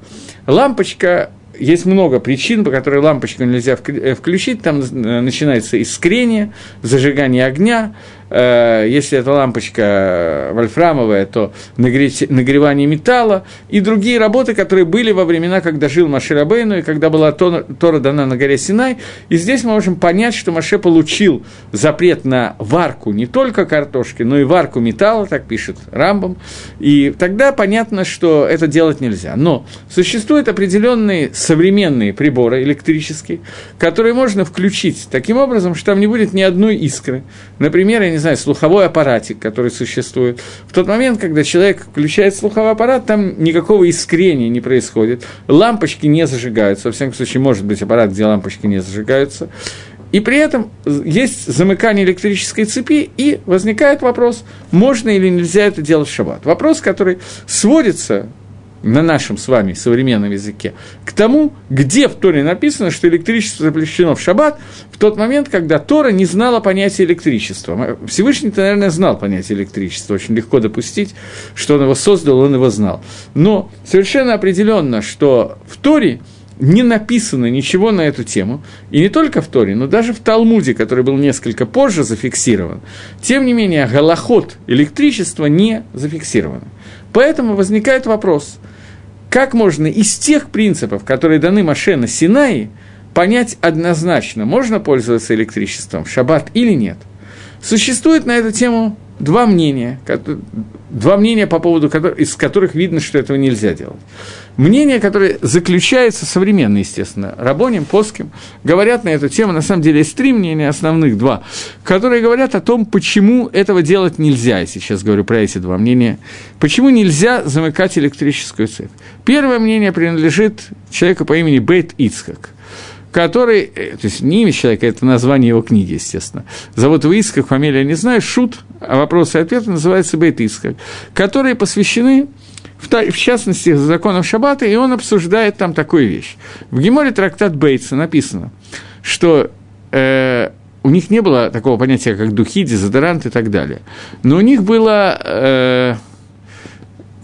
Лампочка есть много причин, по которым лампочку нельзя э, включить. Там э, начинается искрение, зажигание огня, если это лампочка вольфрамовая, то нагревание металла и другие работы, которые были во времена, когда жил Маше Рабейну и когда была Тора дана на горе Синай. И здесь мы можем понять, что Маше получил запрет на варку не только картошки, но и варку металла, так пишет Рамбом. И тогда понятно, что это делать нельзя. Но существуют определенные современные приборы электрические, которые можно включить таким образом, что там не будет ни одной искры. Например, я не знаю, слуховой аппаратик, который существует. В тот момент, когда человек включает слуховой аппарат, там никакого искрения не происходит, лампочки не зажигаются, во всяком случае, может быть аппарат, где лампочки не зажигаются, и при этом есть замыкание электрической цепи, и возникает вопрос, можно или нельзя это делать в шаббат. Вопрос, который сводится на нашем с вами современном языке, к тому, где в Торе написано, что электричество запрещено в шаббат, в тот момент, когда Тора не знала понятия электричества. Всевышний-то, наверное, знал понятие электричества, очень легко допустить, что он его создал, он его знал. Но совершенно определенно, что в Торе не написано ничего на эту тему, и не только в Торе, но даже в Талмуде, который был несколько позже зафиксирован, тем не менее, голоход электричества не зафиксирован. Поэтому возникает вопрос – как можно из тех принципов, которые даны Маше на Синае, понять однозначно, можно пользоваться электричеством в шаббат или нет? Существует на эту тему два мнения, два мнения по поводу которых, из которых видно, что этого нельзя делать. Мнение, которое заключается, современное, естественно, Рабоним, Поским, говорят на эту тему, на самом деле есть три мнения, основных два, которые говорят о том, почему этого делать нельзя, я сейчас говорю про эти два мнения, почему нельзя замыкать электрическую цепь. Первое мнение принадлежит человеку по имени Бейт Ицхак который, э, то есть не имя человека, это название его книги, естественно. Зовут его Ицхак, фамилия не знаю, Шут, а вопросы и ответы называются Бейт Ицхак, которые посвящены в частности, законам Шаббата, и он обсуждает там такую вещь. В Геморе трактат Бейтса написано, что э, у них не было такого понятия, как духи, дезодорант и так далее. Но у них было... Э,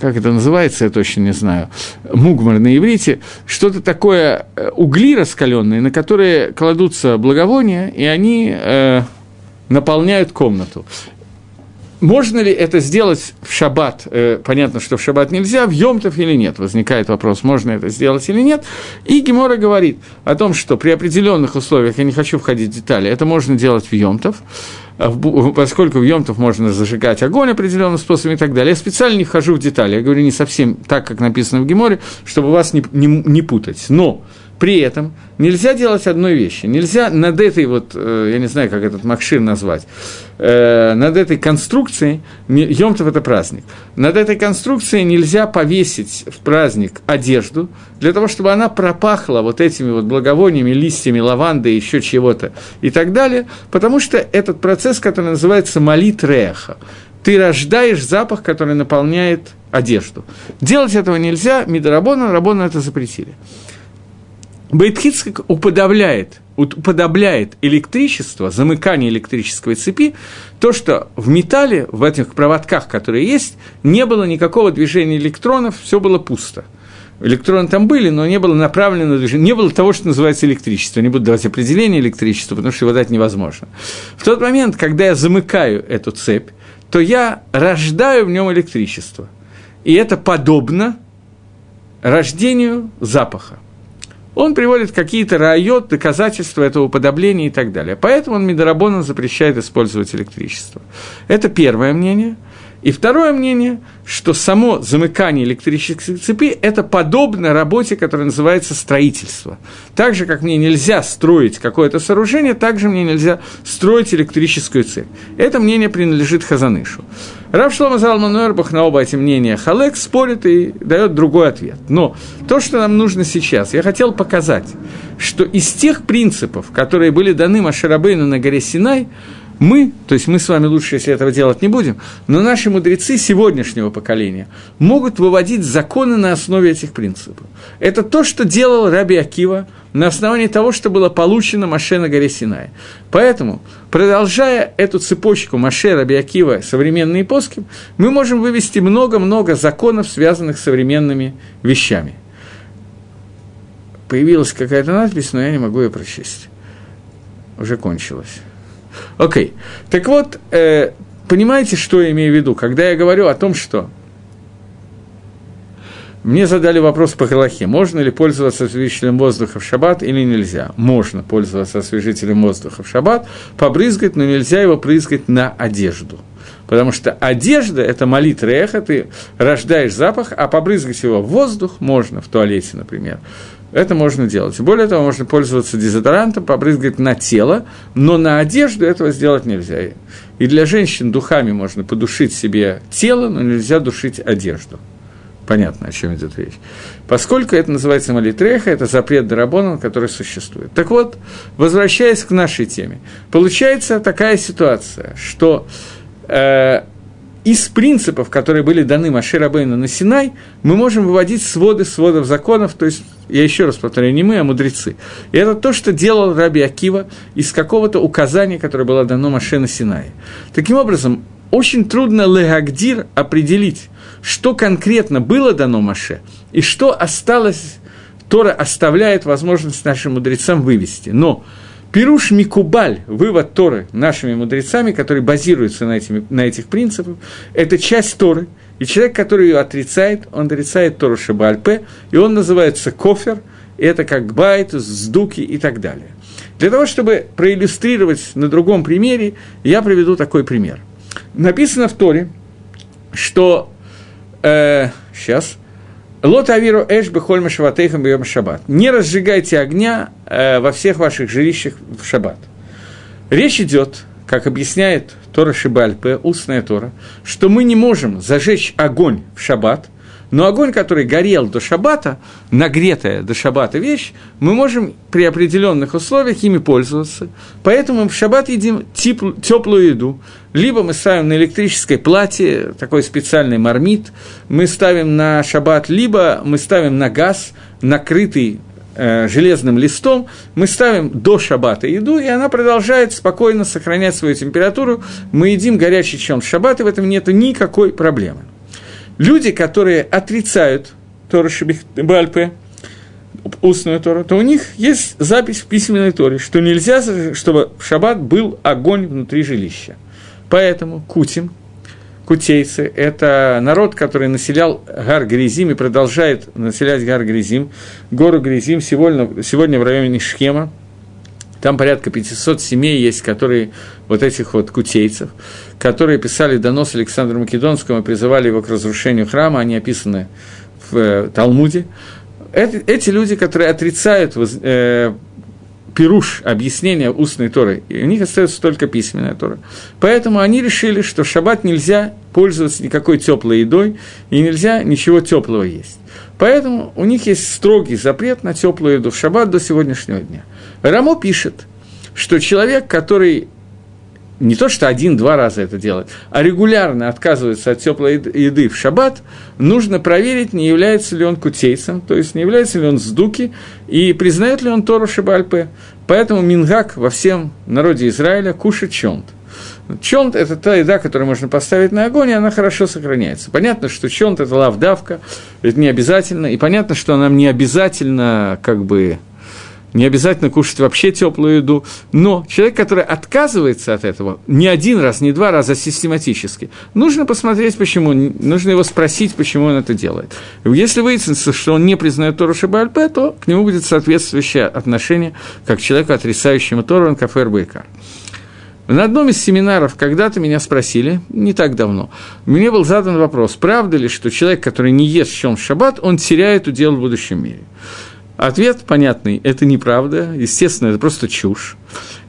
как это называется, я точно не знаю, мугмар на иврите, что-то такое, э, угли раскаленные, на которые кладутся благовония, и они э, наполняют комнату. Можно ли это сделать в шаббат? Э, понятно, что в шаббат нельзя, в Йомтов или нет? Возникает вопрос, можно это сделать или нет. И Гемора говорит о том, что при определенных условиях, я не хочу входить в детали, это можно делать в Йомтов, а поскольку в Йомтов можно зажигать огонь определенным способом и так далее. Я специально не вхожу в детали, я говорю не совсем так, как написано в Геморе, чтобы вас не, не, не путать. Но при этом нельзя делать одной вещи. Нельзя над этой вот, э, я не знаю, как этот Макшир назвать, э, над этой конструкцией, Йомтов – это праздник, над этой конструкцией нельзя повесить в праздник одежду, для того, чтобы она пропахла вот этими вот благовониями, листьями лаванды, еще чего-то и так далее, потому что этот процесс, который называется молит реха, ты рождаешь запах, который наполняет одежду. Делать этого нельзя, Мидарабона, Рабона это запретили. Бейтхицкак уподобляет, уподобляет электричество, замыкание электрической цепи, то, что в металле, в этих проводках, которые есть, не было никакого движения электронов, все было пусто. Электроны там были, но не было направлено движение, не было того, что называется электричество. Не буду давать определение электричества, потому что его дать невозможно. В тот момент, когда я замыкаю эту цепь, то я рождаю в нем электричество. И это подобно рождению запаха он приводит какие-то райот, доказательства этого уподобления и так далее. Поэтому он Медорабоном запрещает использовать электричество. Это первое мнение. И второе мнение, что само замыкание электрической цепи – это подобно работе, которая называется строительство. Так же, как мне нельзя строить какое-то сооружение, так же мне нельзя строить электрическую цепь. Это мнение принадлежит Хазанышу. Рав Шлома Залман Нойербах на оба эти мнения Халек спорит и дает другой ответ. Но то, что нам нужно сейчас, я хотел показать, что из тех принципов, которые были даны Маширабейну на горе Синай, мы, то есть мы с вами лучше, если этого делать не будем, но наши мудрецы сегодняшнего поколения могут выводить законы на основе этих принципов. Это то, что делал Раби Акива на основании того, что было получено Маше на горе Синай. Поэтому, продолжая эту цепочку Маше, Раби Акива, современные поски, мы можем вывести много-много законов, связанных с современными вещами. Появилась какая-то надпись, но я не могу ее прочесть. Уже кончилась. Окей. Okay. Так вот, э, понимаете, что я имею в виду? Когда я говорю о том, что мне задали вопрос по Галахе, можно ли пользоваться освежителем воздуха в шаббат или нельзя. Можно пользоваться освежителем воздуха в шаббат, побрызгать, но нельзя его брызгать на одежду. Потому что одежда – это молитва эхо, ты рождаешь запах, а побрызгать его в воздух можно, в туалете, например. Это можно делать. Более того, можно пользоваться дезодорантом, побрызгать на тело, но на одежду этого сделать нельзя. И для женщин духами можно подушить себе тело, но нельзя душить одежду. Понятно, о чем идет речь. Поскольку это называется молитреха, это запрет Дарабона, который существует. Так вот, возвращаясь к нашей теме, получается такая ситуация, что э, из принципов, которые были даны Машир Абейну на Синай, мы можем выводить своды сводов законов, то есть, я еще раз повторяю, не мы, а мудрецы. И это то, что делал Раби Акива из какого-то указания, которое было дано Маше на Синае. Таким образом, очень трудно легагдир определить, что конкретно было дано Маше, и что осталось, Тора оставляет возможность нашим мудрецам вывести. Но Пируш Микубаль, вывод Торы нашими мудрецами, который базируется на, этими, на этих принципах, это часть Торы, и человек, который ее отрицает, он отрицает Тору Шабальпе, и он называется кофер, и это как байт, сдуки и так далее. Для того, чтобы проиллюстрировать на другом примере, я приведу такой пример. Написано в Торе, что... Э, сейчас – Лот авиру эш бехоль машаватейхам бьем шаббат. Не разжигайте огня э, во всех ваших жилищах в шаббат. Речь идет, как объясняет Тора Шибальпе, устная Тора, что мы не можем зажечь огонь в шаббат – но огонь, который горел до шаббата, нагретая до шаббата вещь, мы можем при определенных условиях ими пользоваться. Поэтому мы в шаббат едим теплую еду. Либо мы ставим на электрической плате такой специальный мармит, мы ставим на шаббат, либо мы ставим на газ, накрытый э, железным листом, мы ставим до шаббата еду, и она продолжает спокойно сохранять свою температуру. Мы едим горячий чем шаббат, и в этом нет никакой проблемы. Люди, которые отрицают Тору Бальпе, устную Тору, то у них есть запись в письменной Торе, что нельзя, чтобы в шаббат был огонь внутри жилища. Поэтому кутим, кутейцы – это народ, который населял Гар Гризим и продолжает населять Гар Гризим, гору Гризим сегодня, сегодня в районе Шхема. Там порядка 500 семей есть, которые вот этих вот кутейцев, которые писали донос Александру Македонскому и призывали его к разрушению храма, они описаны в э, Талмуде. Эти, эти люди, которые отрицают э, пируш, объяснение устной Торы, и у них остается только письменная Тора. Поэтому они решили, что в шаббат нельзя пользоваться никакой теплой едой, и нельзя ничего теплого есть. Поэтому у них есть строгий запрет на теплую еду в шаббат до сегодняшнего дня. Рамо пишет, что человек, который не то что один-два раза это делает, а регулярно отказывается от теплой еды в шаббат, нужно проверить, не является ли он кутейцем, то есть не является ли он сдуки, и признает ли он Тору Шабальпе. Поэтому Мингак во всем народе Израиля кушает чонт. Чонт – это та еда, которую можно поставить на огонь, и она хорошо сохраняется. Понятно, что чонт – это лавдавка, это не обязательно, и понятно, что нам не обязательно как бы не обязательно кушать вообще теплую еду, но человек, который отказывается от этого не один раз, не два раза, а систематически, нужно посмотреть, почему, нужно его спросить, почему он это делает. Если выяснится, что он не признает Тору Шабальпе, то к нему будет соответствующее отношение, как человеку, отрицающему Тору, он кафе РБК. На одном из семинаров когда-то меня спросили, не так давно, мне был задан вопрос, правда ли, что человек, который не ест в шаббат, он теряет удел в будущем мире. Ответ понятный, это неправда, естественно, это просто чушь.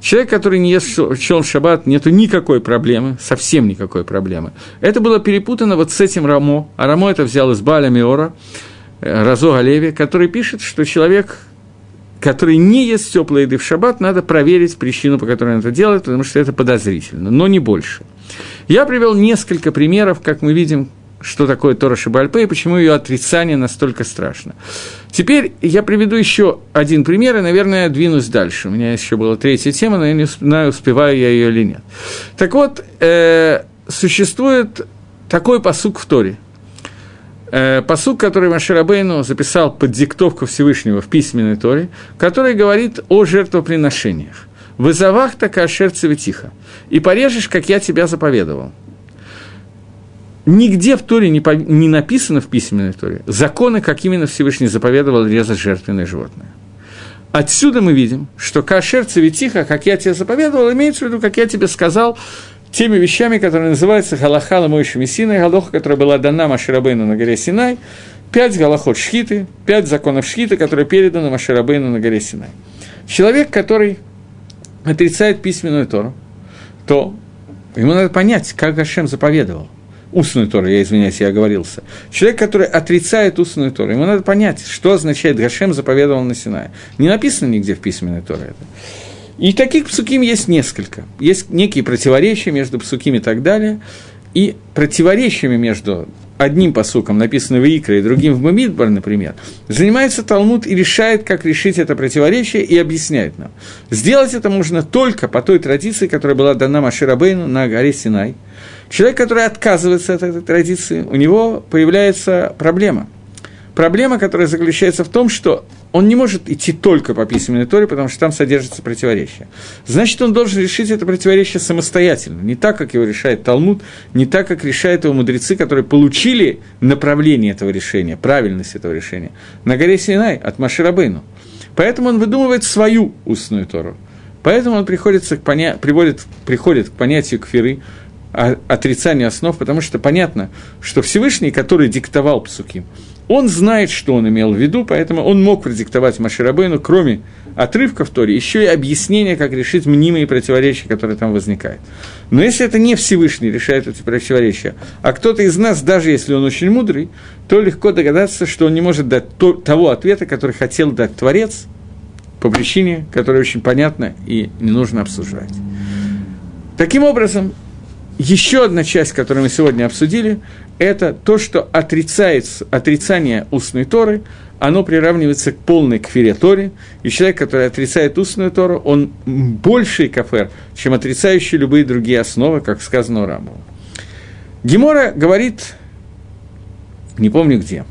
Человек, который не ест щелм в шаббат, нету никакой проблемы, совсем никакой проблемы. Это было перепутано вот с этим Рамо, а Рамо это взял из Баля Миора, э, Разо Галеви, который пишет, что человек, который не ест теплой еды в шаббат, надо проверить причину, по которой он это делает, потому что это подозрительно, но не больше. Я привел несколько примеров, как мы видим, что такое Тора Шибальпе и почему ее отрицание настолько страшно. Теперь я приведу еще один пример, и, наверное, двинусь дальше. У меня еще была третья тема, но я не знаю, успеваю я ее или нет. Так вот, э, существует такой посук в Торе – э, посук, который Маширабейну записал под диктовку Всевышнего в письменной Торе, который говорит о жертвоприношениях. «Вызовах такая шерцеве тихо, и порежешь, как я тебя заповедовал». Нигде в Торе не, по, не написано в письменной Торе законы, как именно Всевышний заповедовал резать жертвенное животное. Отсюда мы видим, что кашер цветиха, как я тебе заповедовал, имеется в виду, как я тебе сказал, теми вещами, которые называются Галахала Моиши Синой, Галоха, которая была дана Маширабейну на горе Синай, пять Галахот Шхиты, пять законов Шхиты, которые переданы Маширабейну на горе Синай. Человек, который отрицает письменную Тору, то ему надо понять, как Гашем заповедовал. Устную Тору, я извиняюсь, я оговорился. Человек, который отрицает устную Тору, ему надо понять, что означает Гашем заповедовал на Синае. Не написано нигде в письменной Торе это. И таких псуким есть несколько. Есть некие противоречия между псуким и так далее. И противоречиями между одним посуком, написанным в Икре, и другим в Мамидбар, например, занимается Талмуд и решает, как решить это противоречие, и объясняет нам. Сделать это можно только по той традиции, которая была дана Маширабейну на горе Синай. Человек, который отказывается от этой традиции, у него появляется проблема. Проблема, которая заключается в том, что он не может идти только по письменной Торе, потому что там содержится противоречие. Значит, он должен решить это противоречие самостоятельно, не так, как его решает Талмуд, не так, как решают его мудрецы, которые получили направление этого решения, правильность этого решения, на горе Синай от Маширабейну. Поэтому он выдумывает свою устную Тору. Поэтому он приходится к поня... приводит, приходит к понятию кфиры, отрицанию основ, потому что понятно, что Всевышний, который диктовал псуки, он знает, что он имел в виду, поэтому он мог продиктовать Маширабейну, кроме отрывков Тори, еще и объяснение, как решить мнимые противоречия, которые там возникают. Но если это не Всевышний решает эти противоречия, а кто-то из нас, даже если он очень мудрый, то легко догадаться, что он не может дать то, того ответа, который хотел дать Творец, по причине, которая очень понятна и не нужно обсуждать. Таким образом, еще одна часть, которую мы сегодня обсудили, это то, что отрицает, отрицание устной Торы, оно приравнивается к полной кфире Торе, и человек, который отрицает устную Тору, он больший кафер, чем отрицающий любые другие основы, как сказано у Рамбова. Гемора говорит, не помню где,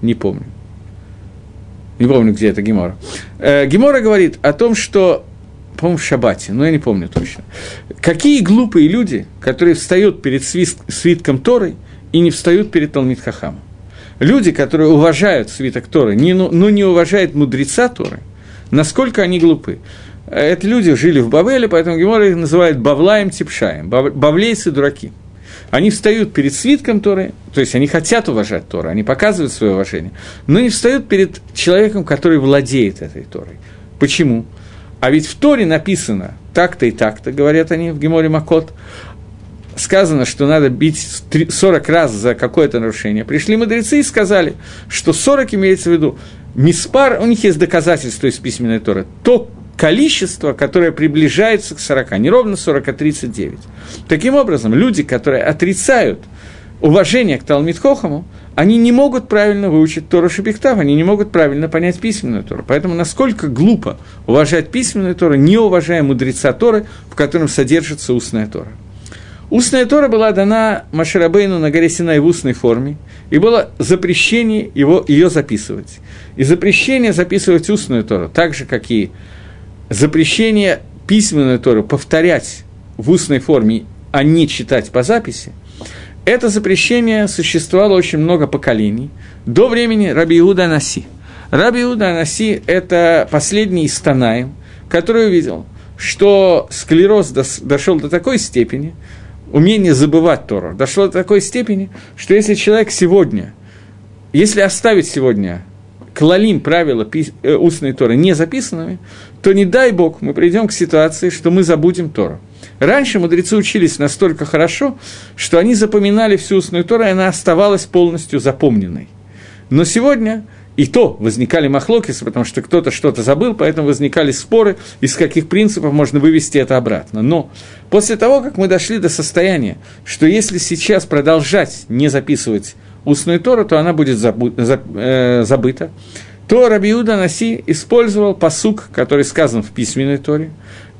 не помню, не помню, где это Гемора. Э, Гемора говорит о том, что по-моему, в Шабате, но я не помню точно. Какие глупые люди, которые встают перед свитком Торы и не встают перед Талмит Хахамом. Люди, которые уважают свиток Торы, не, но ну, не уважают мудреца Торы, насколько они глупы. Это люди жили в Бавеле, поэтому Гемора их называют Бавлаем Типшаем, бавлейцы дураки. Они встают перед свитком Торы, то есть они хотят уважать Тору, они показывают свое уважение, но не встают перед человеком, который владеет этой Торой. Почему? А ведь в Торе написано так-то и так-то, говорят они в Геморе Макот, сказано, что надо бить 40 раз за какое-то нарушение. Пришли мудрецы и сказали, что 40 имеется в виду миспар, у них есть доказательства из письменной Торы, то количество, которое приближается к 40, не ровно 40, а 39. Таким образом, люди, которые отрицают уважение к Талмит Хохаму, они не могут правильно выучить Тору Шепихтав, они не могут правильно понять письменную Тору. Поэтому насколько глупо уважать письменную Тору, не уважая мудреца Торы, в котором содержится устная Тора. Устная Тора была дана Маширабейну на горе Синай в устной форме, и было запрещение его, ее записывать. И запрещение записывать устную Тору, так же, как и запрещение письменную Тору повторять в устной форме, а не читать по записи – это запрещение существовало очень много поколений, до времени Раби Иуда Наси. Раби Иуда Наси – это последний из Танаем, который увидел, что склероз дошел до такой степени, умение забывать Тору дошло до такой степени, что если человек сегодня, если оставить сегодня клалим правила э, устной Торы не записанными, то не дай Бог мы придем к ситуации, что мы забудем Тору. Раньше мудрецы учились настолько хорошо, что они запоминали всю устную Тору, и она оставалась полностью запомненной. Но сегодня и то возникали махлокисы, потому что кто-то что-то забыл, поэтому возникали споры, из каких принципов можно вывести это обратно. Но после того, как мы дошли до состояния, что если сейчас продолжать не записывать устную Тору, то она будет забу- за, э, забыта, то Рабиуда Наси использовал посук, который сказан в письменной Торе,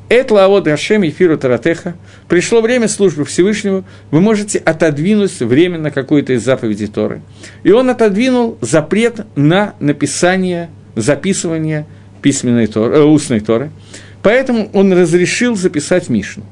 «Эт лаавод Гашем Ефиру Таратеха» Пришло время службы Всевышнему, вы можете отодвинуть временно какую-то из заповедей Торы. И он отодвинул запрет на написание, записывание письменной Торы, э, устной Торы. Поэтому он разрешил записать Мишну.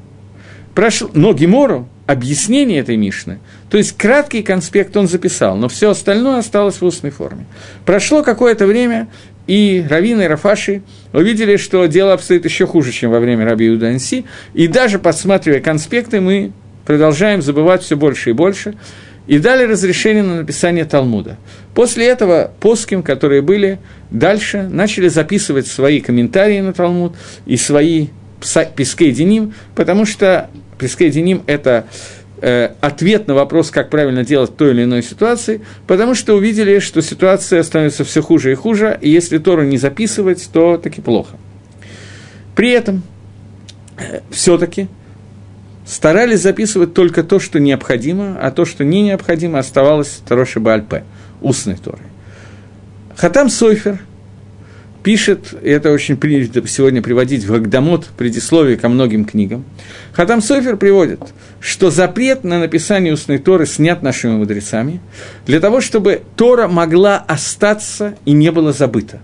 Прошло, но Гемору, объяснение этой Мишны, то есть краткий конспект он записал, но все остальное осталось в устной форме. Прошло какое-то время, и Равина Рафаши увидели, что дело обстоит еще хуже, чем во время Раби Юданси, и даже подсматривая конспекты, мы продолжаем забывать все больше и больше, и дали разрешение на написание Талмуда. После этого поским, которые были дальше, начали записывать свои комментарии на Талмуд и свои пескей деним, потому что пескей деним – это Э, ответ на вопрос, как правильно делать в той или иной ситуации, потому что увидели, что ситуация становится все хуже и хуже, и если Тору не записывать, то таки плохо. При этом э, все-таки старались записывать только то, что необходимо, а то, что не необходимо, оставалось Тороши Бальпе, устной Торы. Хатам Сойфер – пишет, и это очень принято сегодня приводить в Гагдамот, предисловие ко многим книгам, Хатам Софер приводит, что запрет на написание устной Торы снят нашими мудрецами, для того, чтобы Тора могла остаться и не была забыта.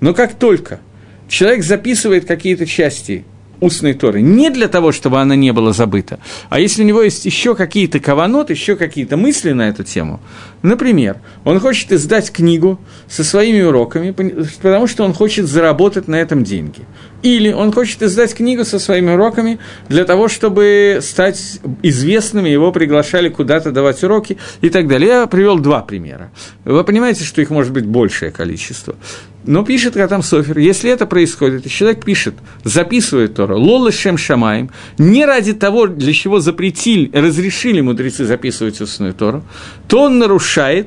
Но как только человек записывает какие-то части устной Торы. Не для того, чтобы она не была забыта, а если у него есть еще какие-то каванот, еще какие-то мысли на эту тему. Например, он хочет издать книгу со своими уроками, потому что он хочет заработать на этом деньги. Или он хочет издать книгу со своими уроками для того, чтобы стать известным, его приглашали куда-то давать уроки и так далее. Я привел два примера. Вы понимаете, что их может быть большее количество. Но пишет Ратам Софер, если это происходит, и человек пишет, записывает Тора, лола шем шамаем, не ради того, для чего запретили, разрешили мудрецы записывать устную Тору, то он нарушает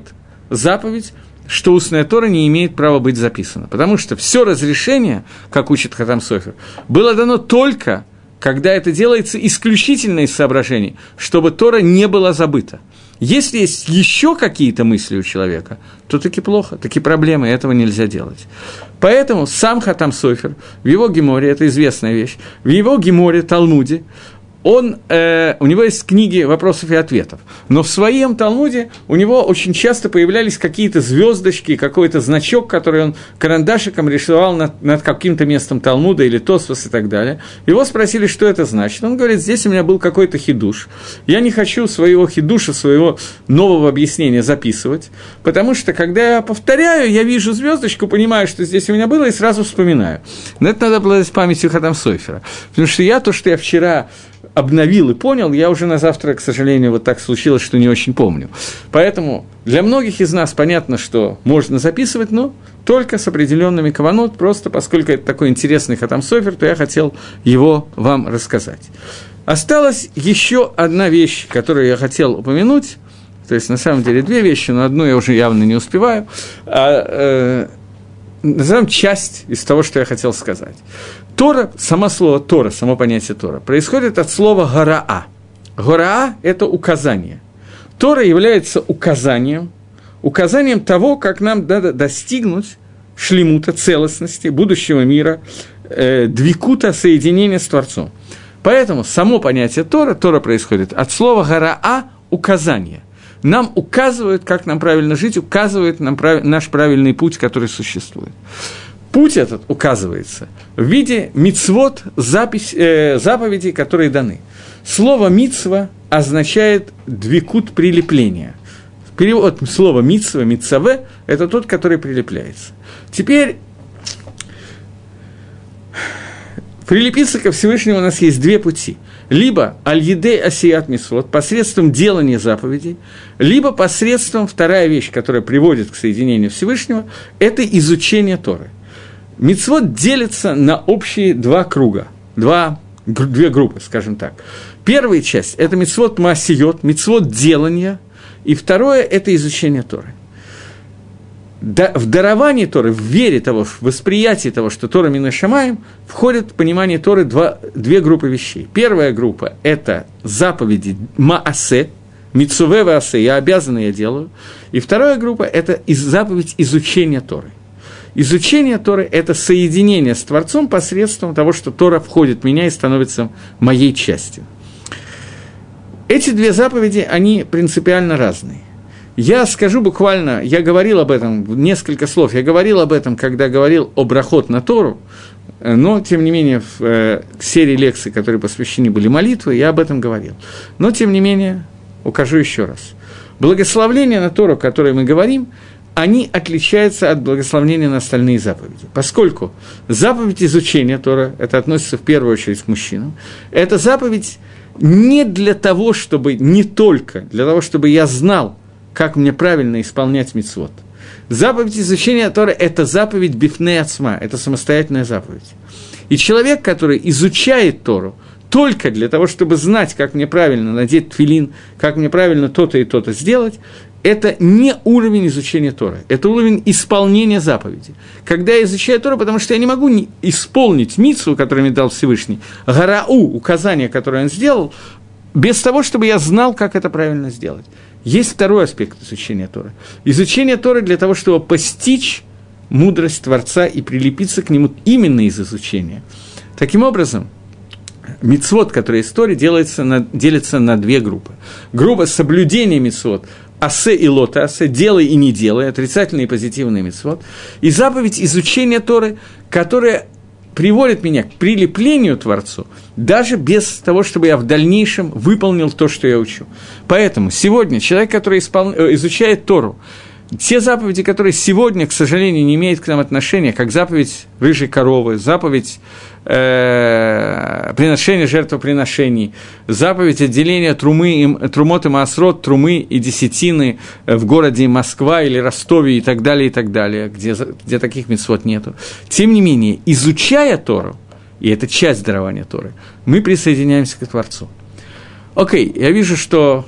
заповедь, что устная Тора не имеет права быть записана. Потому что все разрешение, как учит Хатам Софер, было дано только, когда это делается исключительно из соображений, чтобы Тора не была забыта. Если есть еще какие-то мысли у человека, то таки плохо, таки проблемы, этого нельзя делать. Поэтому сам Хатам Софер в его геморе, это известная вещь, в его геморе, Талмуде, он, э, у него есть книги вопросов и ответов, но в своем Талмуде у него очень часто появлялись какие-то звездочки, какой-то значок, который он карандашиком рисовал над, над каким-то местом Талмуда или Тосфос и так далее. Его спросили, что это значит. Он говорит, здесь у меня был какой-то хидуш. Я не хочу своего хидуша, своего нового объяснения записывать, потому что, когда я повторяю, я вижу звездочку, понимаю, что здесь у меня было, и сразу вспоминаю. Но это надо обладать памятью Хатам Сойфера. Потому что я то, что я вчера обновил и понял, я уже на завтра, к сожалению, вот так случилось, что не очень помню. Поэтому для многих из нас понятно, что можно записывать, но только с определенными каванот, просто поскольку это такой интересный хатам софер, то я хотел его вам рассказать. Осталась еще одна вещь, которую я хотел упомянуть, то есть на самом деле две вещи, но одну я уже явно не успеваю. А, э, назовем часть из того, что я хотел сказать. Тора, само слово Тора, само понятие Тора, происходит от слова «гараа». «Гараа» – это указание. Тора является указанием, указанием того, как нам надо достигнуть шлемута, целостности, будущего мира, э, двикута, соединения с Творцом. Поэтому само понятие Тора, Тора происходит от слова «гараа» – указание. Нам указывают, как нам правильно жить, указывает нам прав... наш правильный путь, который существует. Путь этот указывается в виде мицвод, запись, э, заповедей, которые даны. Слово «мицва» означает «двикут прилепления». Перевод слова «мицва», «мицаве» – это тот, который прилепляется. Теперь Прилепиться ко Всевышнему у нас есть две пути. Либо аль-едей асият мисвод, посредством делания заповедей, либо посредством, вторая вещь, которая приводит к соединению Всевышнего, это изучение Торы. Мицвод делится на общие два круга, два, две группы, скажем так. Первая часть – это мицвод маасиот, мицвод делания, и второе – это изучение Торы – в даровании Торы, в вере того, в восприятии того, что Тора Мина Шамаем, входит в понимание Торы два, две группы вещей. Первая группа – это заповеди Маасе, Мицуве Ваасе, я обязан, я делаю. И вторая группа – это из, заповедь изучения Торы. Изучение Торы – это соединение с Творцом посредством того, что Тора входит в меня и становится моей частью. Эти две заповеди, они принципиально разные. Я скажу буквально, я говорил об этом, несколько слов, я говорил об этом, когда говорил о брахот на Тору, но, тем не менее, в э, серии лекций, которые посвящены были молитвы, я об этом говорил. Но, тем не менее, укажу еще раз. Благословление на Тору, о которой мы говорим, они отличаются от благословения на остальные заповеди. Поскольку заповедь изучения Тора, это относится в первую очередь к мужчинам, это заповедь не для того, чтобы, не только для того, чтобы я знал, как мне правильно исполнять мицвод. Заповедь изучения Торы – это заповедь бифне отсма, это самостоятельная заповедь. И человек, который изучает Тору только для того, чтобы знать, как мне правильно надеть твилин, как мне правильно то-то и то-то сделать, это не уровень изучения Торы, это уровень исполнения заповеди. Когда я изучаю Тору, потому что я не могу исполнить митсу, которую мне дал Всевышний, гарау, указание, которое он сделал, без того, чтобы я знал, как это правильно сделать. Есть второй аспект изучения Торы. Изучение Торы для того, чтобы постичь мудрость Творца и прилепиться к нему именно из изучения. Таким образом, мицвод, который из Торы, делается на, делится на две группы. Группа соблюдения мицвод, асе и лота, асе, делай и не делай, отрицательный и позитивный мицвод, и заповедь изучения Торы, которая приводит меня к прилеплению Творцу, даже без того, чтобы я в дальнейшем выполнил то, что я учу. Поэтому сегодня человек, который испол... Э, изучает Тору, те заповеди, которые сегодня, к сожалению, не имеют к нам отношения, как заповедь рыжей коровы, заповедь э, приношения жертвоприношений, заповедь отделения трумы, и, трумот и маасрот, трумы и десятины в городе Москва или Ростове и так далее, и так далее, где, где таких митцвот нету. Тем не менее, изучая Тору, и это часть дарования Торы, мы присоединяемся к Творцу. Окей, я вижу, что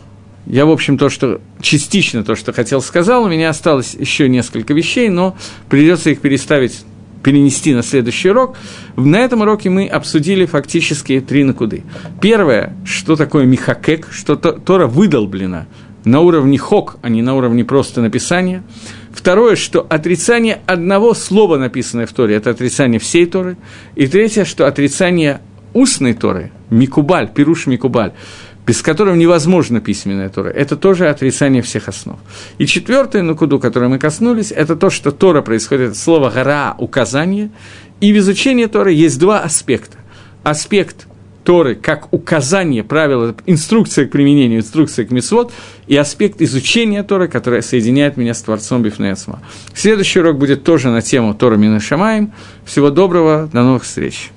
я, в общем, то, что частично то, что хотел, сказал. У меня осталось еще несколько вещей, но придется их переставить, перенести на следующий урок. На этом уроке мы обсудили фактически три накуды. Первое, что такое михакек, что Тора выдолблена на уровне хок, а не на уровне просто написания. Второе, что отрицание одного слова, написанное в Торе, это отрицание всей Торы. И третье, что отрицание устной Торы, микубаль, пируш микубаль, без которого невозможно письменная Тора. Это тоже отрицание всех основ. И четвертое, на куду, которое мы коснулись, это то, что Тора происходит от слова «гора» – указание, и в изучении Торы есть два аспекта. Аспект Торы как указание правила, инструкция к применению, инструкция к мисвод, и аспект изучения Торы, которая соединяет меня с Творцом Бифнеясма. Следующий урок будет тоже на тему Тора Минашамаем. Всего доброго, до новых встреч!